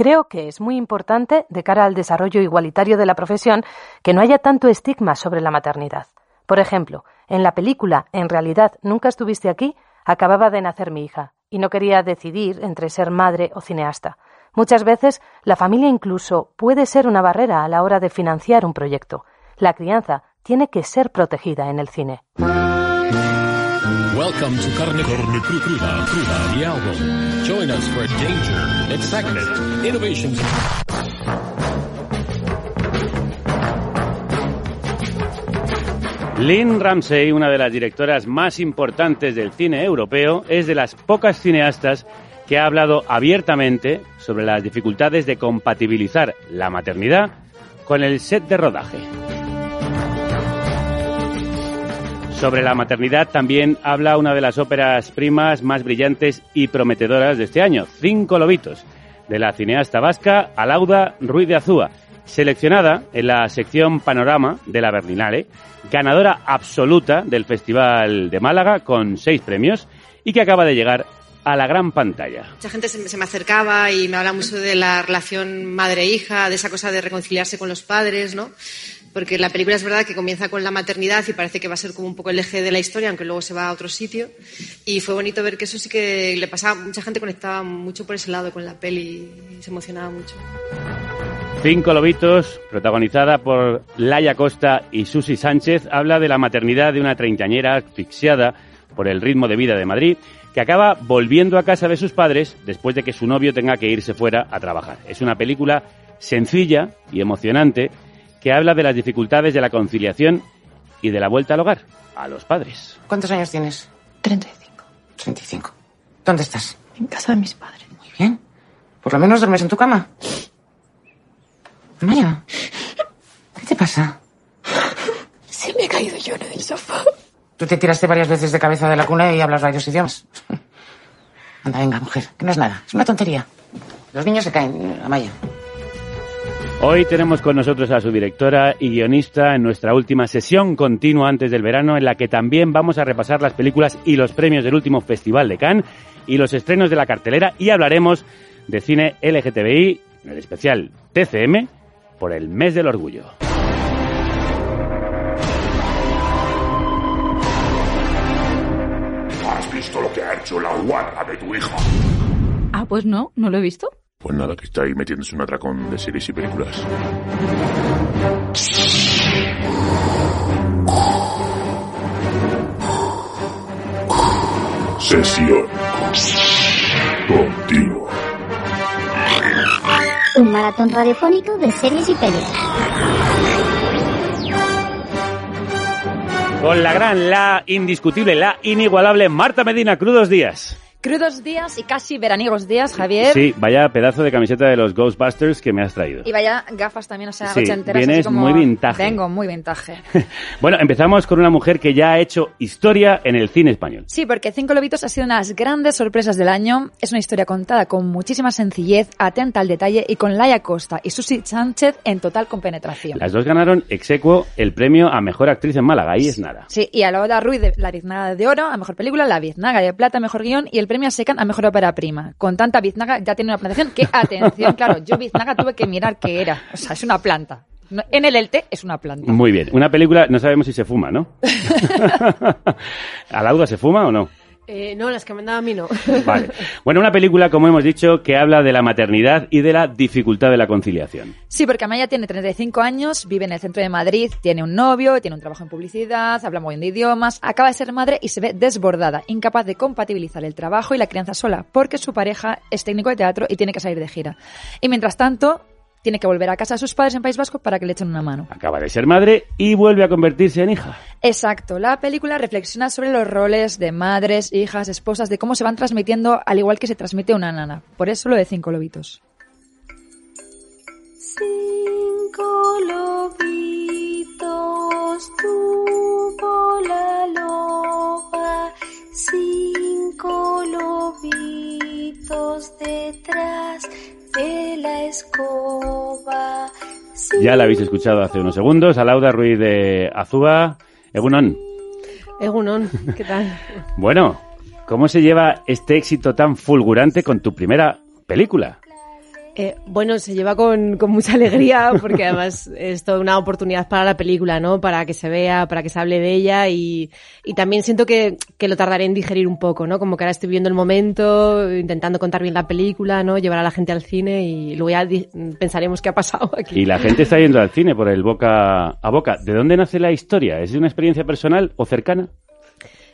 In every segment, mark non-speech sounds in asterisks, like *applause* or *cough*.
Creo que es muy importante, de cara al desarrollo igualitario de la profesión, que no haya tanto estigma sobre la maternidad. Por ejemplo, en la película En realidad nunca estuviste aquí, acababa de nacer mi hija, y no quería decidir entre ser madre o cineasta. Muchas veces la familia incluso puede ser una barrera a la hora de financiar un proyecto. La crianza tiene que ser protegida en el cine. Welcome to Carne, Carne Cru- Cruda, Cruda, the album. Join us for danger, excitement, innovations. Lynn Ramsey, una de las directoras más importantes del cine europeo, es de las pocas cineastas que ha hablado abiertamente sobre las dificultades de compatibilizar la maternidad con el set de rodaje. Sobre la maternidad también habla una de las óperas primas más brillantes y prometedoras de este año, Cinco Lobitos, de la cineasta vasca Alauda Ruiz de Azúa, seleccionada en la sección Panorama de la Berlinale, ganadora absoluta del Festival de Málaga con seis premios y que acaba de llegar a la gran pantalla. Mucha gente se, me acercaba y me habla mucho de la relación madre-hija, de esa cosa de reconciliarse con los padres, ¿no? Porque la película es verdad que comienza con la maternidad y parece que va a ser como un poco el eje de la historia, aunque luego se va a otro sitio. Y fue bonito ver que eso sí que le pasaba, mucha gente conectaba mucho por ese lado con la peli y se emocionaba mucho. Cinco Lobitos, protagonizada por Laia Costa y Susi Sánchez, habla de la maternidad de una treintañera asfixiada por el ritmo de vida de Madrid, que acaba volviendo a casa de sus padres después de que su novio tenga que irse fuera a trabajar. Es una película sencilla y emocionante que habla de las dificultades de la conciliación y de la vuelta al hogar, a los padres. ¿Cuántos años tienes? 35. 35. ¿Dónde estás? En casa de mis padres. Muy bien. Por lo menos duermes en tu cama. Maya, ¿qué te pasa? Se me he caído yo en el sofá. Tú te tiraste varias veces de cabeza de la cuna y hablas varios idiomas. Anda, venga, mujer, que no es nada. Es una tontería. Los niños se caen, Amaya. Hoy tenemos con nosotros a su directora y guionista en nuestra última sesión continua antes del verano, en la que también vamos a repasar las películas y los premios del último Festival de Cannes y los estrenos de la cartelera y hablaremos de cine LGTBI, en el especial TCM, por el mes del orgullo. ¿Has visto lo que ha hecho la guarda de tu hija? Ah, pues no, no lo he visto. Pues nada, que está ahí metiéndose un atracón de series y películas. Sesión continua. Un maratón radiofónico de series y películas. Con la gran, la indiscutible, la inigualable Marta Medina, crudos días. Crudos días y casi veraniegos días, Javier. Sí, vaya pedazo de camiseta de los Ghostbusters que me has traído. Y vaya gafas también, o sea, Sí, ochenteras, vienes así como... muy vintage. Vengo muy vintage. *laughs* Bueno, empezamos con una mujer que ya ha hecho historia en el cine español. Sí, porque Cinco Lobitos ha sido una de las grandes sorpresas del año. Es una historia contada con muchísima sencillez, atenta al detalle y con Laia Costa y Susi Sánchez en total compenetración. Las dos ganaron ex aequo el premio a mejor actriz en Málaga, ahí es nada. Sí, y a la Oda Ruiz de la Biznaga de Oro a Mejor Película, la Biznaga de Plata Mejor Guión y el premio a Secan a Mejor Ópera Prima. Con tanta Biznaga ya tiene una plantación que, *laughs* atención, claro, yo Biznaga tuve que mirar qué era. O sea, es una planta. No, en el ELTE es una planta. Muy bien. Una película, no sabemos si se fuma, ¿no? *laughs* *laughs* ¿A Lauda se fuma o no? Eh, no, las que me han dado a mí no. *laughs* Vale. Bueno, una película, como hemos dicho, que habla de la maternidad y de la dificultad de la conciliación. Sí, porque Amaya tiene 35 años, vive en el centro de Madrid, tiene un novio, tiene un trabajo en publicidad, habla muy bien de idiomas, acaba de ser madre y se ve desbordada, incapaz de compatibilizar el trabajo y la crianza sola, porque su pareja es técnico de teatro y tiene que salir de gira. Y mientras tanto, tiene que volver a casa de sus padres en País Vasco para que le echen una mano. Acaba de ser madre y vuelve a convertirse en hija. Exacto, la película reflexiona sobre los roles de madres, hijas, esposas, de cómo se van transmitiendo al igual que se transmite una nana. Por eso lo de cinco lobitos. Cinco lobitos tuvo la loba, cinco lobitos detrás de la escoba. Ya la habéis escuchado hace unos segundos. A Lauda Ruiz de Azúa. Egunon. Egunon, ¿qué tal? Bueno, ¿cómo se lleva este éxito tan fulgurante con tu primera película? Eh, bueno, se lleva con, con, mucha alegría *laughs* porque además es toda una oportunidad para la película, ¿no? Para que se vea, para que se hable de ella y, y también siento que, que, lo tardaré en digerir un poco, ¿no? Como que ahora estoy viendo el momento, intentando contar bien la película, ¿no? Llevar a la gente al cine y luego ya pensaremos qué ha pasado aquí. Y la gente está yendo al cine por el boca a boca. ¿De dónde nace la historia? ¿Es de una experiencia personal o cercana?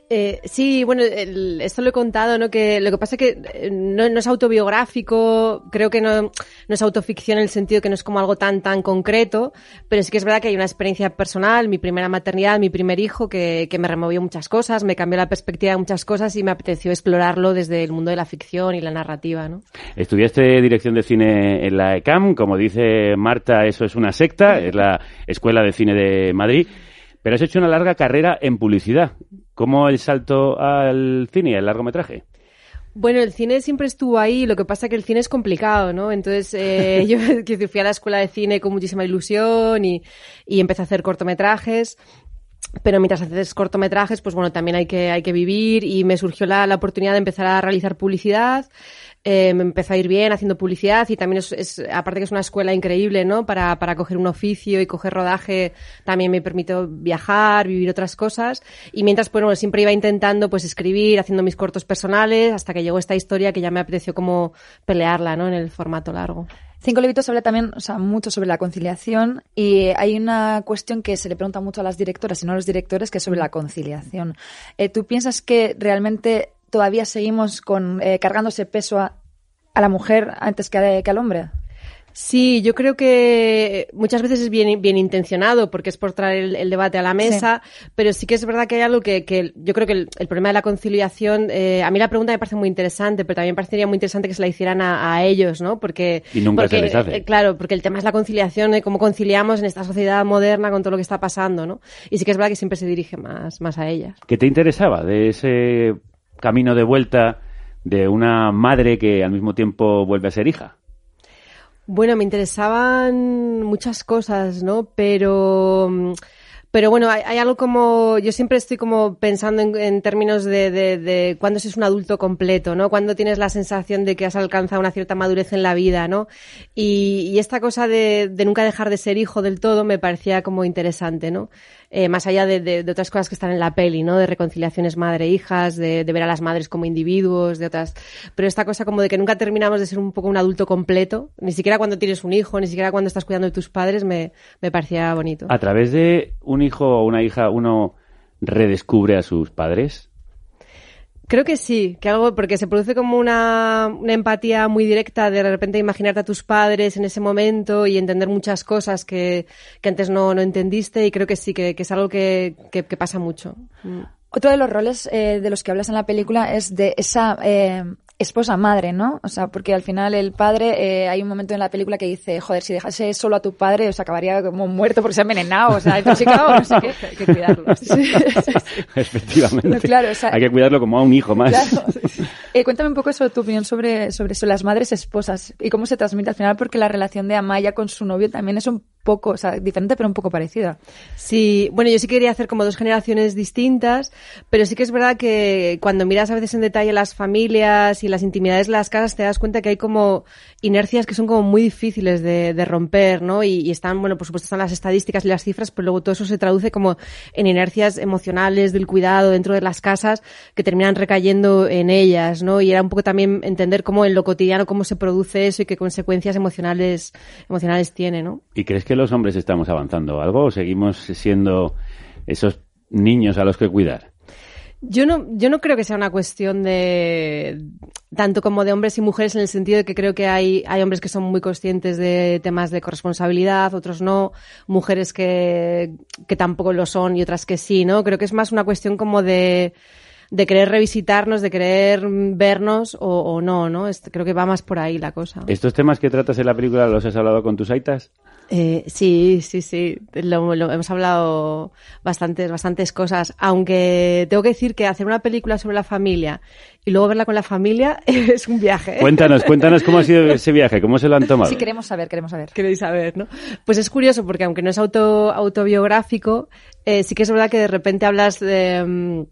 Eh, sí, bueno, el, esto lo he contado, ¿no? Que lo que pasa es que eh, no, es autobiográfico, creo que no, no es autoficción en el sentido que no es como algo tan, tan concreto, pero sí que es verdad que hay una experiencia personal, mi primera maternidad, mi primer hijo, que, que me removió muchas cosas, me cambió la perspectiva de muchas cosas y me apeteció explorarlo desde el mundo de la ficción y la narrativa, ¿no? Estudiaste dirección de cine en la ECAM, como dice Marta, eso es una secta, es la Escuela de Cine de Madrid. Pero has hecho una larga carrera en publicidad. ¿Cómo el salto al cine y al largometraje? Bueno, el cine siempre estuvo ahí, lo que pasa es que el cine es complicado, ¿no? Entonces, eh, *laughs* yo que fui a la escuela de cine con muchísima ilusión y, y empecé a hacer cortometrajes. Pero mientras haces cortometrajes, pues bueno, también hay que, hay que vivir y me surgió la, la oportunidad de empezar a realizar publicidad. Eh, me empezó a ir bien haciendo publicidad y también es, es, aparte que es una escuela increíble, ¿no? Para, para coger un oficio y coger rodaje también me permitió viajar, vivir otras cosas y mientras, pues, bueno, siempre iba intentando pues escribir, haciendo mis cortos personales hasta que llegó esta historia que ya me apeteció como pelearla, ¿no? En el formato largo. Cinco Levitos habla también, o sea, mucho sobre la conciliación y hay una cuestión que se le pregunta mucho a las directoras y no a los directores, que es sobre la conciliación. Eh, ¿Tú piensas que realmente todavía seguimos con eh, cargando ese peso a, a la mujer antes que, a, que al hombre? Sí, yo creo que muchas veces es bien, bien intencionado porque es por traer el, el debate a la mesa, sí. pero sí que es verdad que hay algo que, que yo creo que el, el, problema de la conciliación, eh, a mí la pregunta me parece muy interesante, pero también parecería muy interesante que se la hicieran a, a ellos, ¿no? Porque, y nunca porque, se les hace. Eh, claro, porque el tema es la conciliación, eh, cómo conciliamos en esta sociedad moderna con todo lo que está pasando, ¿no? Y sí que es verdad que siempre se dirige más, más a ellas. ¿Qué te interesaba de ese camino de vuelta de una madre que al mismo tiempo vuelve a ser hija? Bueno, me interesaban muchas cosas, ¿no? Pero, pero bueno, hay, algo como, yo siempre estoy como pensando en, en términos de, de, de cuándo es un adulto completo, ¿no? Cuando tienes la sensación de que has alcanzado una cierta madurez en la vida, ¿no? Y, y esta cosa de, de nunca dejar de ser hijo del todo me parecía como interesante, ¿no? Eh, más allá de, de, otras cosas que están en la peli, ¿no? De reconciliaciones madre-hijas, de, de, ver a las madres como individuos, de otras. Pero esta cosa como de que nunca terminamos de ser un poco un adulto completo, ni siquiera cuando tienes un hijo, ni siquiera cuando estás cuidando de tus padres, me, me parecía bonito. A través de un hijo o una hija, uno redescubre a sus padres. Creo que sí, que algo, porque se produce como una, una, empatía muy directa de, repente imaginarte a tus padres en ese momento y entender muchas cosas que, que antes no, no entendiste y creo que sí, que, que es algo que, que, que pasa mucho. Mm. Otro de los roles eh, de los que hablas en la película es de esa eh, esposa madre, ¿no? O sea, porque al final el padre, eh, hay un momento en la película que dice, joder, si dejase solo a tu padre, os acabaría como muerto porque se ha envenenado, o sea, intoxicado, no sé qué. *laughs* Hay que cuidarlo. *laughs* Sí. Efectivamente. No, claro, o sea, hay que cuidarlo como a un hijo más. Claro. *laughs* Eh, cuéntame un poco sobre tu opinión sobre, sobre eso, las madres esposas y cómo se transmite al final, porque la relación de Amaya con su novio también es un poco, o sea, diferente pero un poco parecida. Sí, bueno, yo sí quería hacer como dos generaciones distintas, pero sí que es verdad que cuando miras a veces en detalle las familias y las intimidades de las casas te das cuenta que hay como inercias que son como muy difíciles de, de romper, ¿no? Y, y, están, bueno, por supuesto están las estadísticas y las cifras, pero luego todo eso se traduce como en inercias emocionales del cuidado dentro de las casas que terminan recayendo en ellas, ¿no? Y era un poco también entender cómo en lo cotidiano cómo se produce eso y qué consecuencias emocionales emocionales tiene, ¿no? ¿Y crees que los hombres estamos avanzando algo o seguimos siendo esos niños a los que cuidar? Yo no, yo no creo que sea una cuestión de tanto como de hombres y mujeres en el sentido de que creo que hay, hay hombres que son muy conscientes de temas de corresponsabilidad, otros no, mujeres que, que tampoco lo son y otras que sí, ¿no? Creo que es más una cuestión como de, de querer revisitarnos, de querer vernos o, o no, ¿no? Es- creo que va más por ahí la cosa. ¿Estos temas que tratas en la película los has hablado con tus aitas? Eh, sí, sí, sí. Lo, lo- hemos hablado bastantes, bastantes cosas. Aunque tengo que decir que hacer una película sobre la familia y luego verla con la familia *laughs* es un viaje. Cuéntanos, cuéntanos cómo ha sido *laughs* ese viaje, cómo se lo han tomado. Sí, queremos saber, queremos saber. Queréis saber, ¿no? Pues es curioso porque aunque no es auto, autobiográfico, eh, sí que es verdad que de repente hablas de... mm,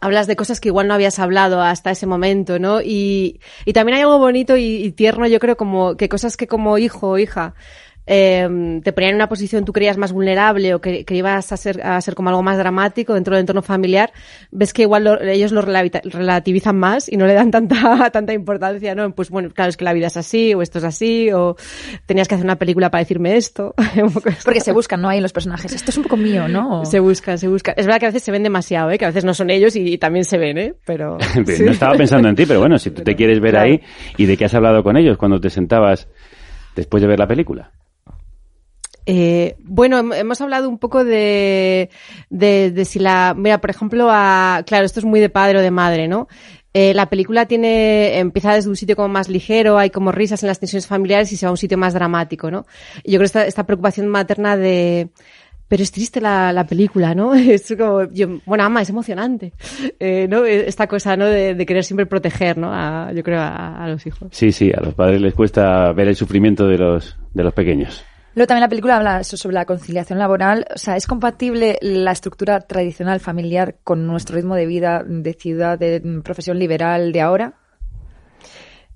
hablas de cosas que igual no habías hablado hasta ese momento, ¿no? Y, y también hay algo bonito y, y tierno, yo creo, como que cosas que como hijo o hija eh, te ponían en una posición tú creías más vulnerable o que, que ibas a ser, a ser como algo más dramático dentro del entorno familiar, ves que igual lo- ellos lo relati- relativizan más y no le dan tanta, *laughs* tanta importancia, ¿no? Pues bueno, claro, es que la vida es así, o esto es así, o tenías que hacer una película para decirme esto. *laughs* Porque se buscan, ¿no? Ahí los personajes. Esto es un poco mío, ¿no? Se buscan, se buscan. Es verdad que a veces se ven demasiado, ¿eh? Que a veces no son ellos y, y también se ven, ¿eh? Pero... *laughs* No estaba pensando en ti, pero bueno, si tú te quieres ver Claro. ahí, ¿y de qué has hablado con ellos cuando te sentabas después de ver la película? Eh, bueno, hem- hemos hablado un poco de, de, de si la, mira, por ejemplo, a, claro, esto es muy de padre o de madre, ¿no? Eh, la película tiene, empieza desde un sitio como más ligero, hay como risas en las tensiones familiares y se va a un sitio más dramático, ¿no? Y yo creo que esta, esta preocupación materna de, pero es triste la, la película, ¿no? *laughs* Es como, yo, bueno, ama, es emocionante, *laughs* eh, ¿no? Esta cosa, ¿no? De, de querer siempre proteger, ¿no? A, yo creo a, a los hijos. Sí, sí, a los padres les cuesta ver el sufrimiento de los, de los pequeños. Luego también la película habla sobre la conciliación laboral. O sea, ¿es compatible la estructura tradicional familiar con nuestro ritmo de vida de ciudad, de profesión liberal de ahora?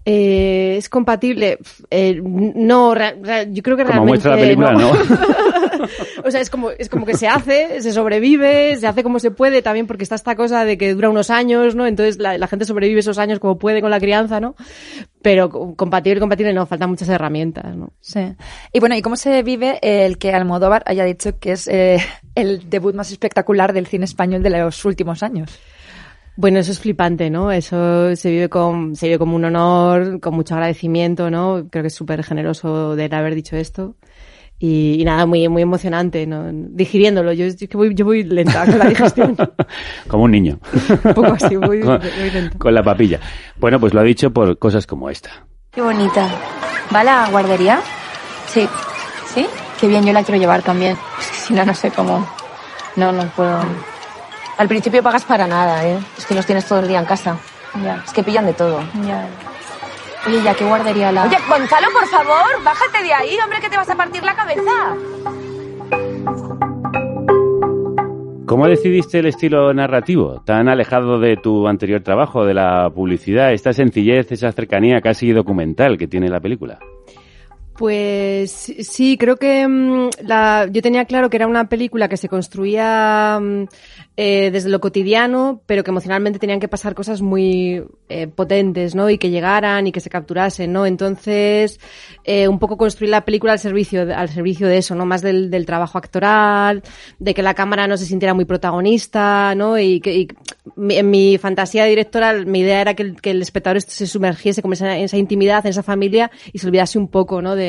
Eh, es compatible. Eh, no, re- re- yo creo que Como realmente muestra la película, ¿no? *laughs* o sea, es como, es como que se hace, se sobrevive, se hace como se puede también porque está esta cosa de que dura unos años, ¿no? Entonces la, la gente sobrevive esos años como puede con la crianza, ¿no? Pero co- compatible, compatible no, faltan muchas herramientas, ¿no? Sí. Y bueno, ¿y cómo se vive el que Almodóvar haya dicho que es eh, el debut más espectacular del cine español de los últimos años? Bueno, eso es flipante, ¿no? Eso se vive con, se vive como un honor, con mucho agradecimiento, ¿no? Creo que es súper generoso de haber dicho esto. Y, y nada, muy, muy emocionante, ¿no? Digiriéndolo. Yo, yo, que voy, yo voy lenta con la digestión. *laughs* Como un niño. Un poco así, muy, *laughs* con, muy lenta. con la papilla. Bueno, pues lo ha dicho por cosas como esta. Qué bonita. ¿Va a la guardería? Sí. ¿Sí? Qué bien, yo la quiero llevar también. Es *laughs* que si no, no sé cómo. No, no puedo. Al principio pagas para nada, ¿eh? Es que los tienes todo el día en casa. Ya. Es que pillan de todo. Ya. Oye, ya, ¿qué guardería la...? Oye, Gonzalo, por favor, bájate de ahí, hombre, que te vas a partir la cabeza. ¿Cómo decidiste el estilo narrativo, tan alejado de tu anterior trabajo, de la publicidad, esta sencillez, esa cercanía casi documental que tiene la película? Pues sí, creo que mm, la, yo tenía claro que era una película que se construía mm, eh, desde lo cotidiano, pero que emocionalmente tenían que pasar cosas muy eh, potentes, ¿no? Y que llegaran y que se capturasen, ¿no? Entonces, eh, un poco construir la película al servicio, al servicio de eso, ¿no? Más del, del trabajo actoral, de que la cámara no se sintiera muy protagonista, ¿no? Y que y en mi fantasía directoral, mi idea era que el, que el espectador se sumergiese como esa, en esa intimidad, en esa familia y se olvidase un poco, ¿no? De,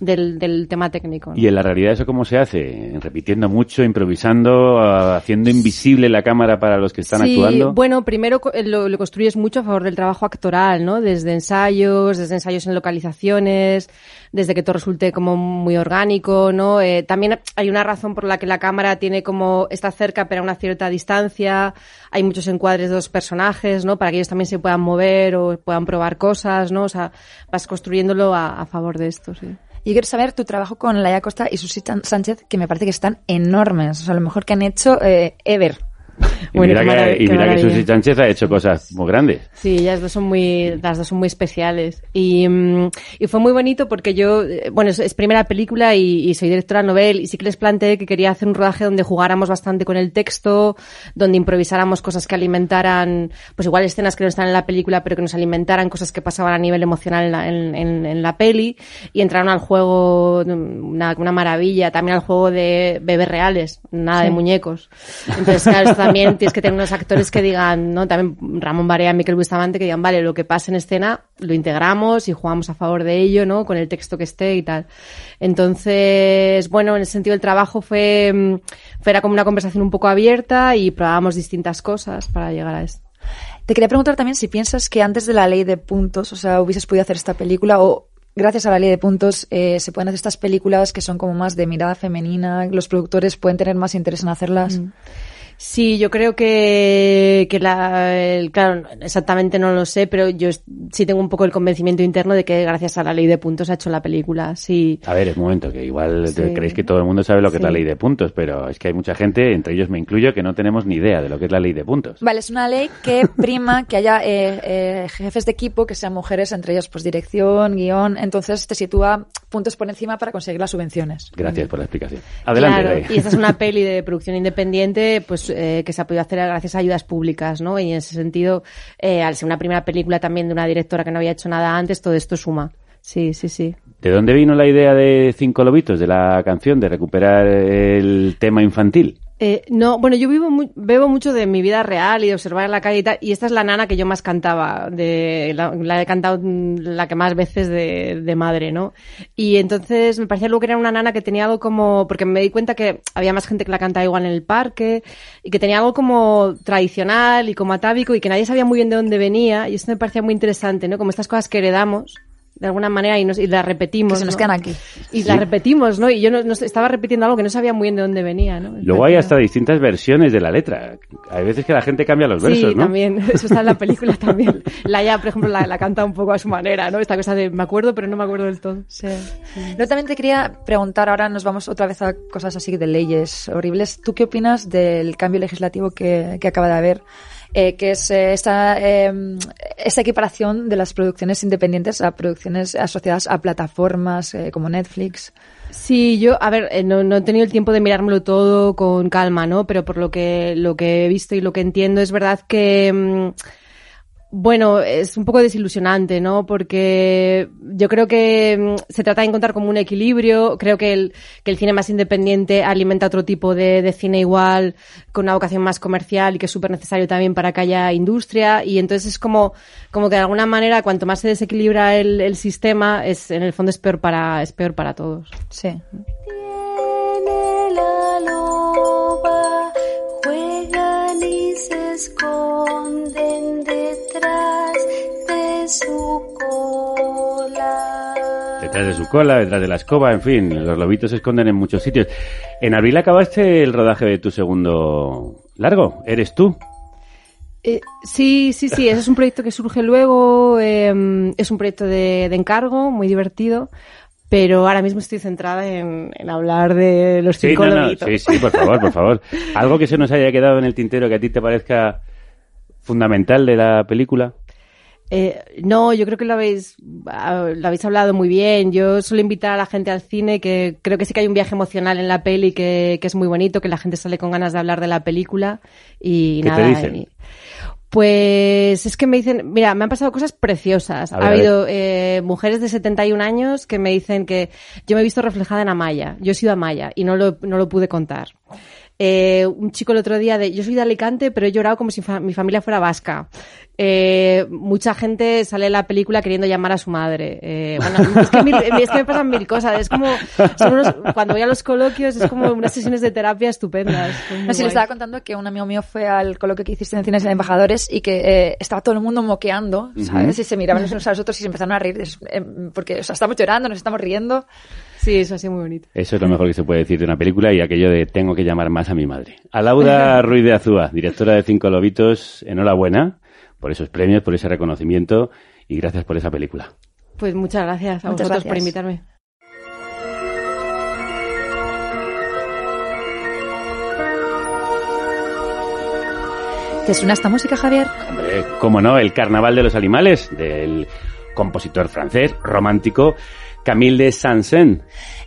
del, del tema técnico. ¿no? ¿Y en la realidad eso cómo se hace? ¿Repitiendo mucho, improvisando, haciendo invisible la cámara para los que están sí, actuando? Bueno, primero lo construyes mucho a favor del trabajo actoral, ¿no? Desde ensayos, desde ensayos en localizaciones, desde que todo resulte como muy orgánico, ¿no? Eh, también hay una razón por la que la cámara tiene como, está cerca pero a una cierta distancia, hay muchos encuadres de dos personajes, ¿no? Para que ellos también se puedan mover o puedan probar cosas, ¿no? O sea, vas construyéndolo a, favor de esto, sí. Y quiero saber tu trabajo con Laia Costa y Susi Sánchez, que me parece que están enormes. O sea, lo mejor que han hecho eh, ever. Y Bueno, mira que, y mira que. Susi Sánchez ha hecho cosas muy grandes. Sí, ellas dos son muy, las dos son muy especiales. Y, mm, y fue muy bonito porque yo, eh, bueno, es, es primera película y, y soy directora novel y sí que les planteé que quería hacer un rodaje donde jugáramos bastante con el texto, donde improvisáramos cosas que alimentaran, pues igual escenas que no están en la película, pero que nos alimentaran cosas que pasaban a nivel emocional en la, en, en- en la peli y entraron al juego, mm, una, una maravilla, también al juego de bebés reales, nada Sí. de muñecos. Entonces, claro, *laughs* también tienes que tener unos actores que digan, ¿no? También Ramón Barea, Miquel Bustamante, que digan, vale, lo que pasa en escena lo integramos y jugamos a favor de ello, ¿no? Con el texto que esté y tal. Entonces, bueno, en ese sentido el trabajo fue, mm, fue era como una conversación un poco abierta y probábamos distintas cosas para llegar a esto. Te quería preguntar también si piensas que antes de la ley de puntos, o sea, hubieses podido hacer esta película o gracias a la ley de puntos eh, se pueden hacer estas películas que son como más de mirada femenina, los productores pueden tener más interés en hacerlas. Mm. Sí, yo creo que, que la, el- claro, exactamente no lo sé, pero yo es- sí tengo un poco el convencimiento interno de que gracias a la ley de puntos ha hecho la película. Sí. A ver, un momento, que igual Sí. creéis que todo el mundo sabe lo que es la ley de puntos, pero es que hay mucha gente, entre ellos me incluyo, que no tenemos ni idea de lo que es la ley de puntos. Vale, es una ley que *laughs* prima que haya eh, eh, jefes de equipo que sean mujeres, entre ellos pues dirección, guion, entonces te sitúa puntos por encima para conseguir las subvenciones. Gracias por la explicación. Adelante, Claro, Rey. y esta es una *laughs* peli de producción independiente pues eh, que se ha podido hacer gracias a ayudas públicas, ¿no? Y en ese sentido, eh, al ser una primera película también de una directora que no había hecho nada antes, todo esto suma. Sí, sí, sí. ¿De dónde vino la idea de Cinco Lobitos, de la canción, de recuperar el tema infantil? Eh, no, bueno, yo vivo mu- bebo mucho de mi vida real y de observar en la calle y tal, y esta es la nana que yo más cantaba, de, la, la he cantado mm, la que más veces de, de madre, ¿no? Y entonces me parecía luego que era una nana que tenía algo como, porque me di cuenta que había más gente que la cantaba igual en el parque, y que tenía algo como tradicional y como atávico, y que nadie sabía muy bien de dónde venía, y esto me parecía muy interesante, ¿no? Como estas cosas que heredamos de alguna manera y, nos, y las repetimos. Que se nos ¿no? quedan aquí. Y Sí. las repetimos, ¿no? Y yo no, estaba repitiendo algo que no sabía muy bien de dónde venía, ¿no? Luego hay hasta distintas versiones de la letra. Hay veces que la gente cambia los versos, sí, ¿no? también. *laughs* Eso está en la película *laughs* también. Laia, por ejemplo, la, la canta un poco a su manera, ¿no? Esta cosa de me acuerdo, pero no me acuerdo del todo. Sí. Yo también te quería preguntar, ahora nos vamos otra vez a cosas así de leyes horribles. ¿Tú qué opinas del cambio legislativo que, que acaba de haber? Eh, que es eh, esta, eh, esta equiparación de las producciones independientes a producciones asociadas a plataformas eh, como Netflix. Sí, yo, a ver, eh, no, no he tenido el tiempo de mirármelo todo con calma, ¿no? Pero por lo que, lo que he visto y lo que entiendo, es verdad que, mm, bueno, es un poco desilusionante, ¿no? Porque yo creo que mm, se trata de encontrar como un equilibrio. Creo que el, que el cine más independiente alimenta otro tipo de, de cine igual, con una vocación más comercial y que es súper necesario también para que haya industria. Y entonces es como, como que de alguna manera, cuanto más se desequilibra el, el sistema, es, en el fondo es peor para, es peor para todos. Sí. Su cola. Detrás de su cola, detrás de la escoba, en fin, los lobitos se esconden en muchos sitios. En abril acabaste el rodaje de tu segundo largo, ¿eres tú? Eh, sí, sí, sí, ese es un proyecto que surge luego, eh, es un proyecto de, de encargo, muy divertido, pero ahora mismo estoy centrada en, en hablar de los Sí, cinco no, no, sí, sí, por favor, por favor. *laughs* Algo que se nos haya quedado en el tintero que a ti te parezca fundamental de la película. Eh, no, yo creo que lo habéis, ah, lo habéis hablado muy bien. Yo suelo invitar a la gente al cine, que creo que sí que hay un viaje emocional en la peli que, que es muy bonito, que la gente sale con ganas de hablar de la película y ¿Qué te nada. dicen? y- pues es que me dicen, mira, me han pasado cosas preciosas. Ha habido eh, mujeres de 71 años que me dicen que yo me he visto reflejada en Amaya. Yo he sido Amaya y no lo, no lo pude contar. Eh, un chico el otro día de, yo soy de Alicante, pero he llorado como si fa- mi familia fuera vasca. Eh, mucha gente sale en la película queriendo llamar a su madre. Eh, bueno, *laughs* es que, mil- es que me pasan mil cosas. Es como, son unos- cuando voy a los coloquios es como unas sesiones de terapia estupendas. No, sí, le estaba contando que un amigo mío fue al coloquio que hiciste en Cines de Embajadores y que eh, estaba todo el mundo moqueando, ¿sabes? Ujú. Y se miraban los unos a los otros y se empezaron a reír. es- eh, Porque, o sea, estamos llorando, nos estamos riendo. Sí, eso ha sido muy bonito. Eso es lo mejor que se puede decir de una película y aquello de tengo que llamar más a mi madre. Alauda *laughs* Ruiz de Azúa, directora de Cinco Lobitos, enhorabuena por esos premios, por ese reconocimiento y gracias por esa película. Pues muchas gracias a Muchas vosotros por invitarme. ¿Te suena esta música, Javier? Hombre, cómo no, el Carnaval de los Animales, del compositor francés romántico Camille de Saint-Saëns.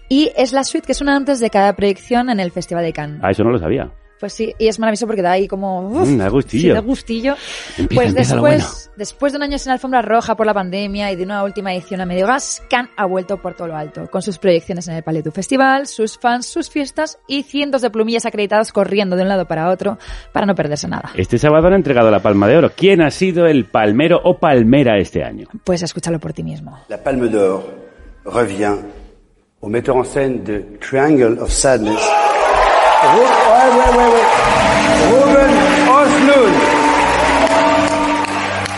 Y es la suite que suena antes de cada proyección en el Festival de Cannes. Ah, eso no lo sabía. Pues sí, y es maravilloso porque da ahí como... uf, Mm, da gustillo. sí, da gustillo. Empieza, pues empieza después, bueno. después de un año sin alfombra roja por la pandemia y de una última edición a medio gas, Cannes ha vuelto por todo lo alto, con sus proyecciones en el Palais du Festival, sus fans, sus fiestas y cientos de plumillas acreditadas corriendo de un lado para otro para no perderse nada. Este sábado han entregado la Palma de Oro. ¿Quién ha sido el palmero o palmera este año? Pues escúchalo por ti mismo. La Palme d'Or revient au metteur en scène de Triangle of Sadness.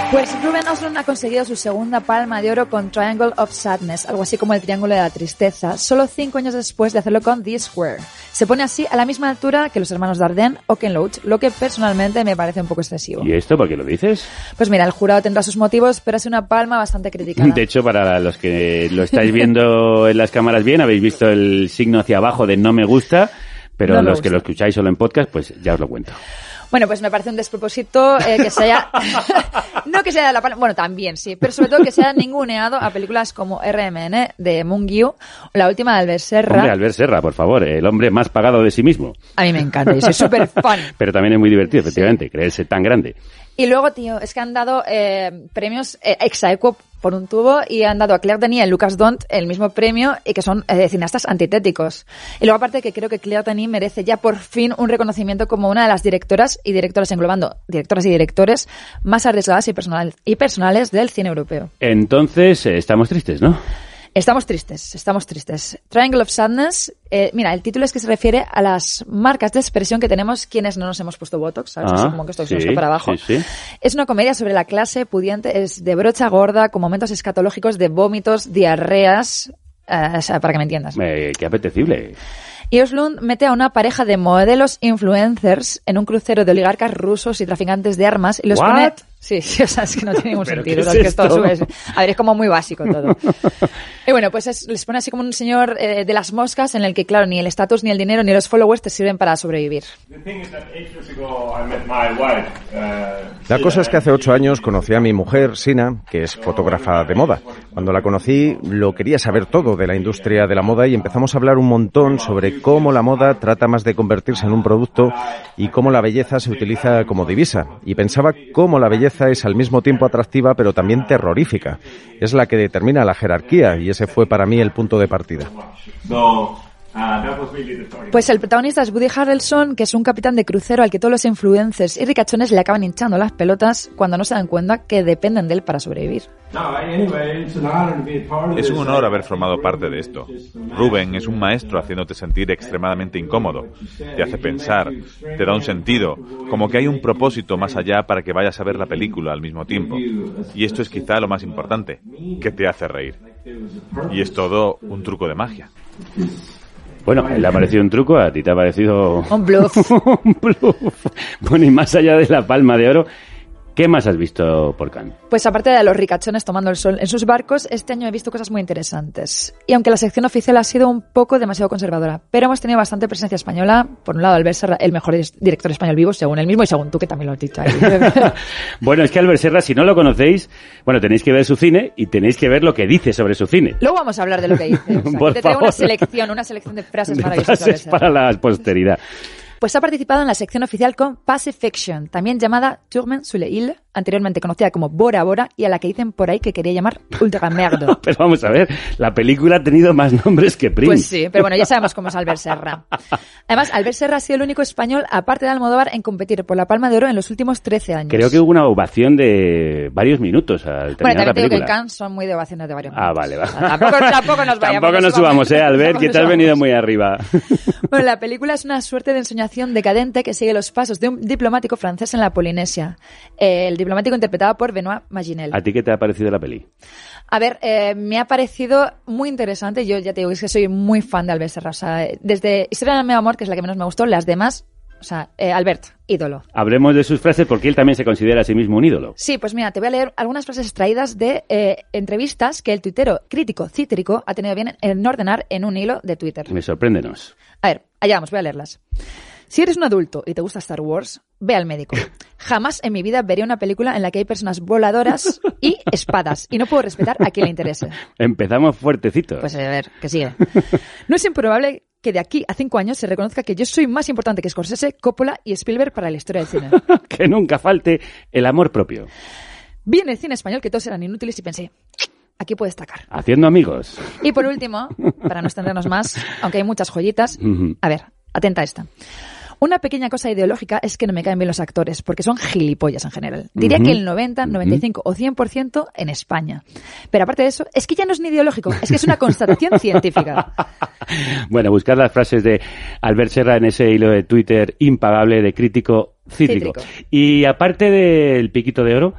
Pues Ruben Östlund ha conseguido su segunda palma de oro con Triangle of Sadness, algo así como el Triángulo de la Tristeza, solo cinco años después de hacerlo con The Square. Se pone así a la misma altura que los hermanos Dardenne o Ken Loach, lo que personalmente me parece un poco excesivo. ¿Y esto por qué lo dices? Pues mira, el jurado tendrá sus motivos, pero es una palma bastante criticada. De hecho, para los que lo estáis viendo en las cámaras bien, habéis visto el signo hacia abajo de no me gusta, pero No los que lo escucháis solo en podcast, pues ya os lo cuento. Bueno, pues me parece un despropósito eh, que se haya... *laughs* no que se haya la. Bueno, también sí, pero sobre todo que se haya ninguneado a películas como RMN de Mungiu, la última de Albert Serra. Hombre, Albert Serra, por favor, el hombre más pagado de sí mismo. A mí me encanta, yo soy súper *laughs* fan. Pero también es muy divertido, efectivamente, creerse tan grande. Y luego, tío, es que han dado eh, premios eh, ex aequo por un tubo y han dado a Claire Denis y a Lucas Dont el mismo premio y que son eh, cineastas antitéticos. Y luego, aparte, que creo que Claire Denis merece ya por fin un reconocimiento como una de las directoras y directoras, englobando directoras y directores más arriesgadas y, personal, y personales del cine europeo. Entonces, eh, estamos tristes, ¿no? Estamos tristes, estamos tristes. Triangle of Sadness, eh, mira, el título es que se refiere a las marcas de expresión que tenemos quienes no nos hemos puesto Botox, ¿sabes? Ah, Así como que esto sí, para abajo. sí, sí. Es una comedia sobre la clase pudiente, es de brocha gorda, con momentos escatológicos de vómitos, diarreas, eh, o sea, para que me entiendas. Eh, qué apetecible. Y Oslund mete a una pareja de modelos influencers en un crucero de oligarcas rusos y traficantes de armas y los What? pone... Sí, *laughs* sí, o sea, es que no tiene ningún *laughs* ¿Pero sentido. es Es que esto esto? sube- a ver, es como muy básico todo. *laughs* Y bueno, pues es- les pone así como un señor eh, de las moscas en el que, claro, ni el estatus, ni el dinero, ni los followers te sirven para sobrevivir. La cosa es que hace ocho años conocí a mi mujer, Sina, que es fotógrafa de moda. Cuando la conocí, lo quería saber todo de la industria de la moda y empezamos a hablar un montón sobre cómo la moda trata más de convertirse en un producto y cómo la belleza se utiliza como divisa. Y pensaba cómo la belleza es al mismo tiempo atractiva pero también terrorífica. Es la que determina la jerarquía y ese fue para mí el punto de partida. Pues el protagonista es Woody Harrelson, que es un capitán de crucero al que todos los influencers y ricachones le acaban hinchando las pelotas cuando no se dan cuenta que dependen de él para sobrevivir. Es un honor haber formado parte de esto. Rubén es un maestro haciéndote sentir extremadamente incómodo. Te hace pensar, te da un sentido, como que hay un propósito más allá para que vayas a ver la película al mismo tiempo. Y esto es quizá lo más importante, que te hace reír. Y es todo un truco de magia. Bueno, le ha parecido un truco, a ti te ha parecido Un bluff. *laughs* un bluff. Bueno, y más allá de la palma de oro, ¿qué más has visto por Cannes? Pues aparte de los ricachones tomando el sol en sus barcos, este año he visto cosas muy interesantes. Y aunque la sección oficial ha sido un poco demasiado conservadora, pero hemos tenido bastante presencia española. Por un lado, Albert Serra, el mejor director español vivo, según él mismo, y según tú, que también lo has dicho ahí. *laughs* Bueno, es que Albert Serra, si no lo conocéis, bueno, tenéis que ver su cine y tenéis que ver lo que dice sobre su cine. Luego vamos a hablar de lo que dice. *laughs* O sea, Por te traigo una favor. selección, una selección de frases De maravillosas. frases para la posteridad. Pues ha participado en la sección oficial con Pacifiction, también llamada Tourment sur le Île, anteriormente conocida como Bora Bora, y a la que dicen por ahí que quería llamar Ultra Merdo. *laughs* Pero vamos a ver, la película ha tenido más nombres que Prince. Pues sí, pero bueno, ya sabemos cómo es Albert Serra. Además, Albert Serra ha sido el único español, aparte de Almodóvar, en competir por la Palma de Oro en los últimos 13 años. Creo que hubo una ovación de varios minutos al Bueno, terminar la también te digo que en película. Cannes son muy de ovaciones de varios Ah, vale, va. Tampoco, tampoco nos *laughs* vayamos. Tampoco nos subamos, ¿eh, Albert? Que te has venido muy arriba. *laughs* Bueno, la película es una suerte de ensoñación decadente que sigue los pasos de un diplomático francés en la Polinesia. Eh, el diplomático interpretado por Benoit Maginel. ¿A ti qué te ha parecido la peli? A ver, eh, me ha parecido muy interesante. Yo ya te digo, es que soy muy fan de Albert Serra. O sea, desde Historia del medio amor, que es la que menos me gustó, las demás, o sea, eh, Albert, ídolo. Hablemos de sus frases porque él también se considera a sí mismo un ídolo. Sí, pues mira, te voy a leer algunas frases extraídas de eh, entrevistas que el tuitero crítico cítrico ha tenido bien en ordenar en un hilo de Twitter. Me sorpréndenos. A ver, allá vamos, voy a leerlas. Si eres un adulto y te gusta Star Wars, ve al médico. Jamás en mi vida veré una película en la que hay personas voladoras y espadas y no puedo respetar a quien le interese. Empezamos fuertecitos. Pues a ver, que sigue. No es improbable que de aquí a cinco años se reconozca que yo soy más importante que Scorsese, Coppola y Spielberg para la historia del cine. *laughs* que nunca falte el amor propio. Vi en el cine español que todos eran inútiles y pensé, aquí puedo destacar. Haciendo amigos. Y por último, para no extendernos más, aunque hay muchas joyitas, *laughs* a ver, atenta a esta. Una pequeña cosa ideológica es que no me caen bien los actores, porque son gilipollas en general. Diría que el 90, 95 o 100% en España. Pero aparte de eso, es que ya no es ni ideológico, es que es una constatación *laughs* científica. Bueno, buscar las frases de Albert Serra en ese hilo de Twitter impagable de crítico cítrico. Cítrico. Y aparte del piquito de oro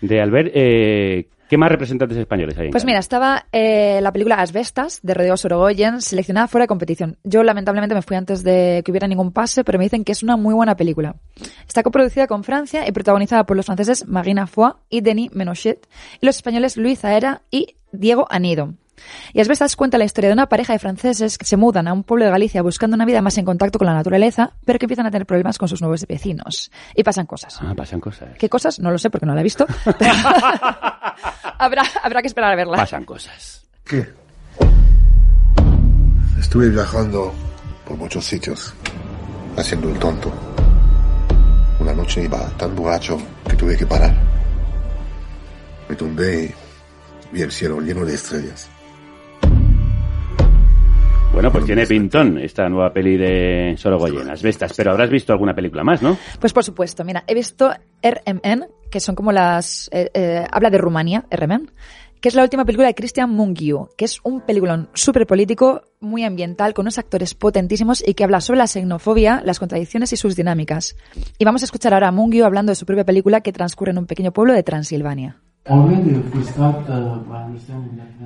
de Albert, eh, ¿qué más representantes españoles hay? Pues mira, estaba eh, la película Asbestas de Rodrigo Sorogoyen seleccionada fuera de competición. Yo lamentablemente me fui antes de que hubiera ningún pase, pero me dicen que es una muy buena película. Está coproducida con Francia y protagonizada por los franceses Marina Foy y Denis Menochet y los españoles Luis Aera y Diego Anido. Y Asbestas cuenta la historia de una pareja de franceses que se mudan a un pueblo de Galicia buscando una vida más en contacto con la naturaleza, pero que empiezan a tener problemas con sus nuevos vecinos. Y pasan cosas. Ah, pasan cosas. ¿Qué cosas? No lo sé porque no la he visto. *laughs* habrá, habrá que esperar a verla. Pasan cosas. ¿Qué? Estuve viajando por muchos sitios, haciendo el tonto. Una noche iba tan borracho que tuve que parar. Me tumbé y vi el cielo lleno de estrellas. Bueno, pues tiene pintón esta nueva peli de Sorogoyen, Las Bestas, pero habrás visto alguna película más, ¿no? Pues por supuesto, mira, he visto RMN, que son como las... eh, eh, habla de Rumanía, RMN, que es la última película de Christian Mungiu, que es un peliculón súper político, muy ambiental, con unos actores potentísimos y que habla sobre la xenofobia, las contradicciones y sus dinámicas. Y vamos a escuchar ahora a Mungiu hablando de su propia película que transcurre en un pequeño pueblo de Transilvania.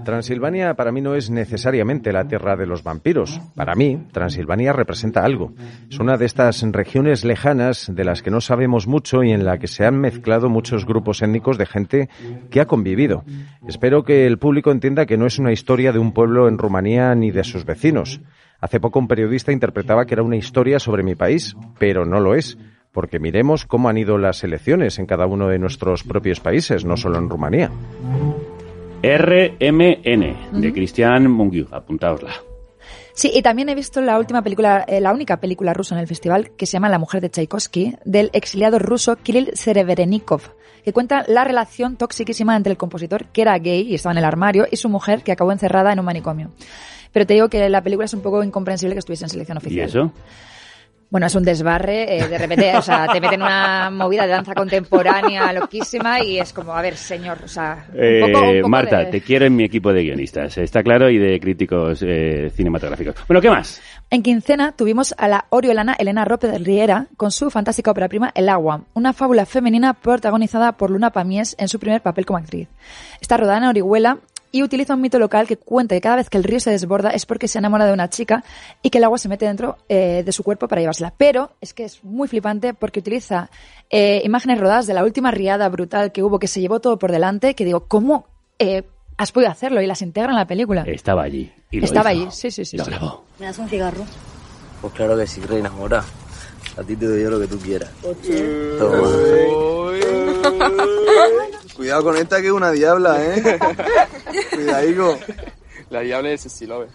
Transilvania para mí no es necesariamente la tierra de los vampiros. Para mí, Transilvania representa algo. Es una de estas regiones lejanas de las que no sabemos mucho y en la que se han mezclado muchos grupos étnicos de gente que ha convivido. Espero que el público entienda que no es una historia de un pueblo en Rumanía ni de sus vecinos. Hace poco un periodista interpretaba que era una historia sobre mi país, pero no lo es. Porque miremos cómo han ido las elecciones en cada uno de nuestros propios países, no solo en Rumanía. RMN, de Cristian Mungiu, apuntaosla. Sí, y también he visto la última película, eh, la única película rusa en el festival, que se llama La mujer de Tchaikovsky, del exiliado ruso Kirill Sereverenikov, que cuenta la relación toxiquísima entre el compositor, que era gay y estaba en el armario, y su mujer, que acabó encerrada en un manicomio. Pero te digo que la película es un poco incomprensible que estuviese en selección ¿Y oficial. eso? Bueno, es un desbarre, eh, de repente, o sea, te meten una movida de danza contemporánea loquísima y es como, a ver, señor, o sea, un Eh, poco, un poco Marta, de- te quiero en mi equipo de guionistas, está claro, y de críticos eh, cinematográficos. Bueno, ¿qué más? En quincena tuvimos a la oriolana Elena Rope de Riera con su fantástica ópera prima El agua, una fábula femenina protagonizada por Luna Pamies en su primer papel como actriz. Está rodada en Orihuela y utiliza un mito local que cuenta que cada vez que el río se desborda es porque se enamora de una chica y que el agua se mete dentro eh, de su cuerpo para llevársela. Pero es que es muy flipante porque utiliza eh, imágenes rodadas de la última riada brutal que hubo que se llevó todo por delante, que digo, ¿cómo eh, has podido hacerlo? Y las integra en la película. Estaba allí. Y lo Estaba hizo. allí, sí, sí, sí. Lo sí. grabó. ¿Me das un cigarro? Pues claro que sí, reina, ahora. A ti te doy yo lo que tú quieras. Oye. Toma. *laughs* Cuidado con esta que es una diabla, ¿eh? Cuidadico. La diabla de Ceci Love.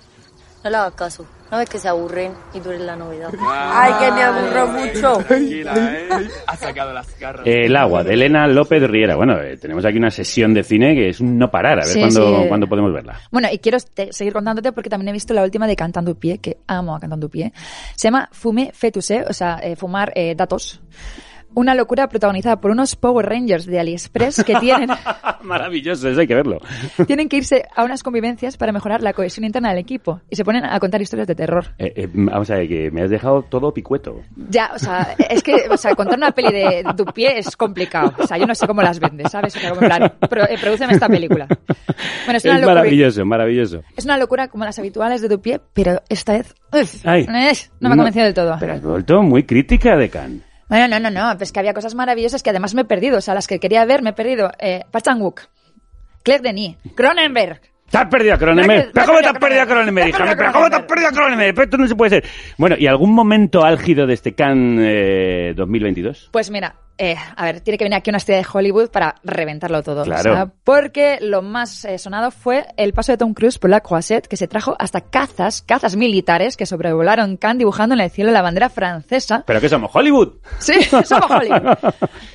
No le hagas caso. No ves que se aburren y tú eres la novedad. Ay, que me aburro mucho. Tranquila, ¿eh? Ha sacado las garras. El agua, de Elena López Riera. Bueno, eh, tenemos aquí una sesión de cine que es un no parar, a ver Sí, cuándo, sí. cuándo podemos verla. Bueno, y quiero te- seguir contándote porque también he visto la última de Cantando Pie, que amo a Cantando Pie. Se llama Fume Fetuse, o sea, eh, fumar eh, datos. Una locura protagonizada por unos Power Rangers de AliExpress que tienen, *laughs* Maravilloso, eso hay que verlo. tienen que irse a unas convivencias para mejorar la cohesión interna del equipo y se ponen a contar historias de terror. Eh, eh, vamos a ver, que me has dejado todo picueto. Ya, o sea, es que, o sea, contar una peli de Dupié es complicado. O sea, yo no sé cómo las vendes, ¿sabes? O sea, como en plan, pro, eh, prodúceme esta película. Bueno, es Es, una locura. maravilloso, maravilloso. Es una locura como las habituales de Dupié, pero esta vez, uf, Ay. no me ha convencido del todo. Pero has vuelto muy crítica de Cannes. Bueno, no, no, no, pues que había cosas maravillosas que además me he perdido, o sea, las que quería ver me he perdido. Eh, Park Chan-wook, Claire Denis, Cronenberg. Te has perdido a Cronenberg. ¿Pero cómo te has perdido perdido a Cronenberg, hija? ¿Pero cómo te has perdido a Cronenberg? Pero esto no se puede ser. Bueno, ¿y algún momento álgido de este Cannes eh, 2022? Pues mira, eh, a ver, tiene que venir aquí una estrella de Hollywood para reventarlo todo. Claro. O sea, porque lo más eh, sonado fue el paso de Tom Cruise por la Croisette, que se trajo hasta cazas, cazas militares que sobrevolaron Cannes dibujando en el cielo la bandera francesa. ¿Pero qué somos? ¿Hollywood? Sí, *laughs* somos Hollywood.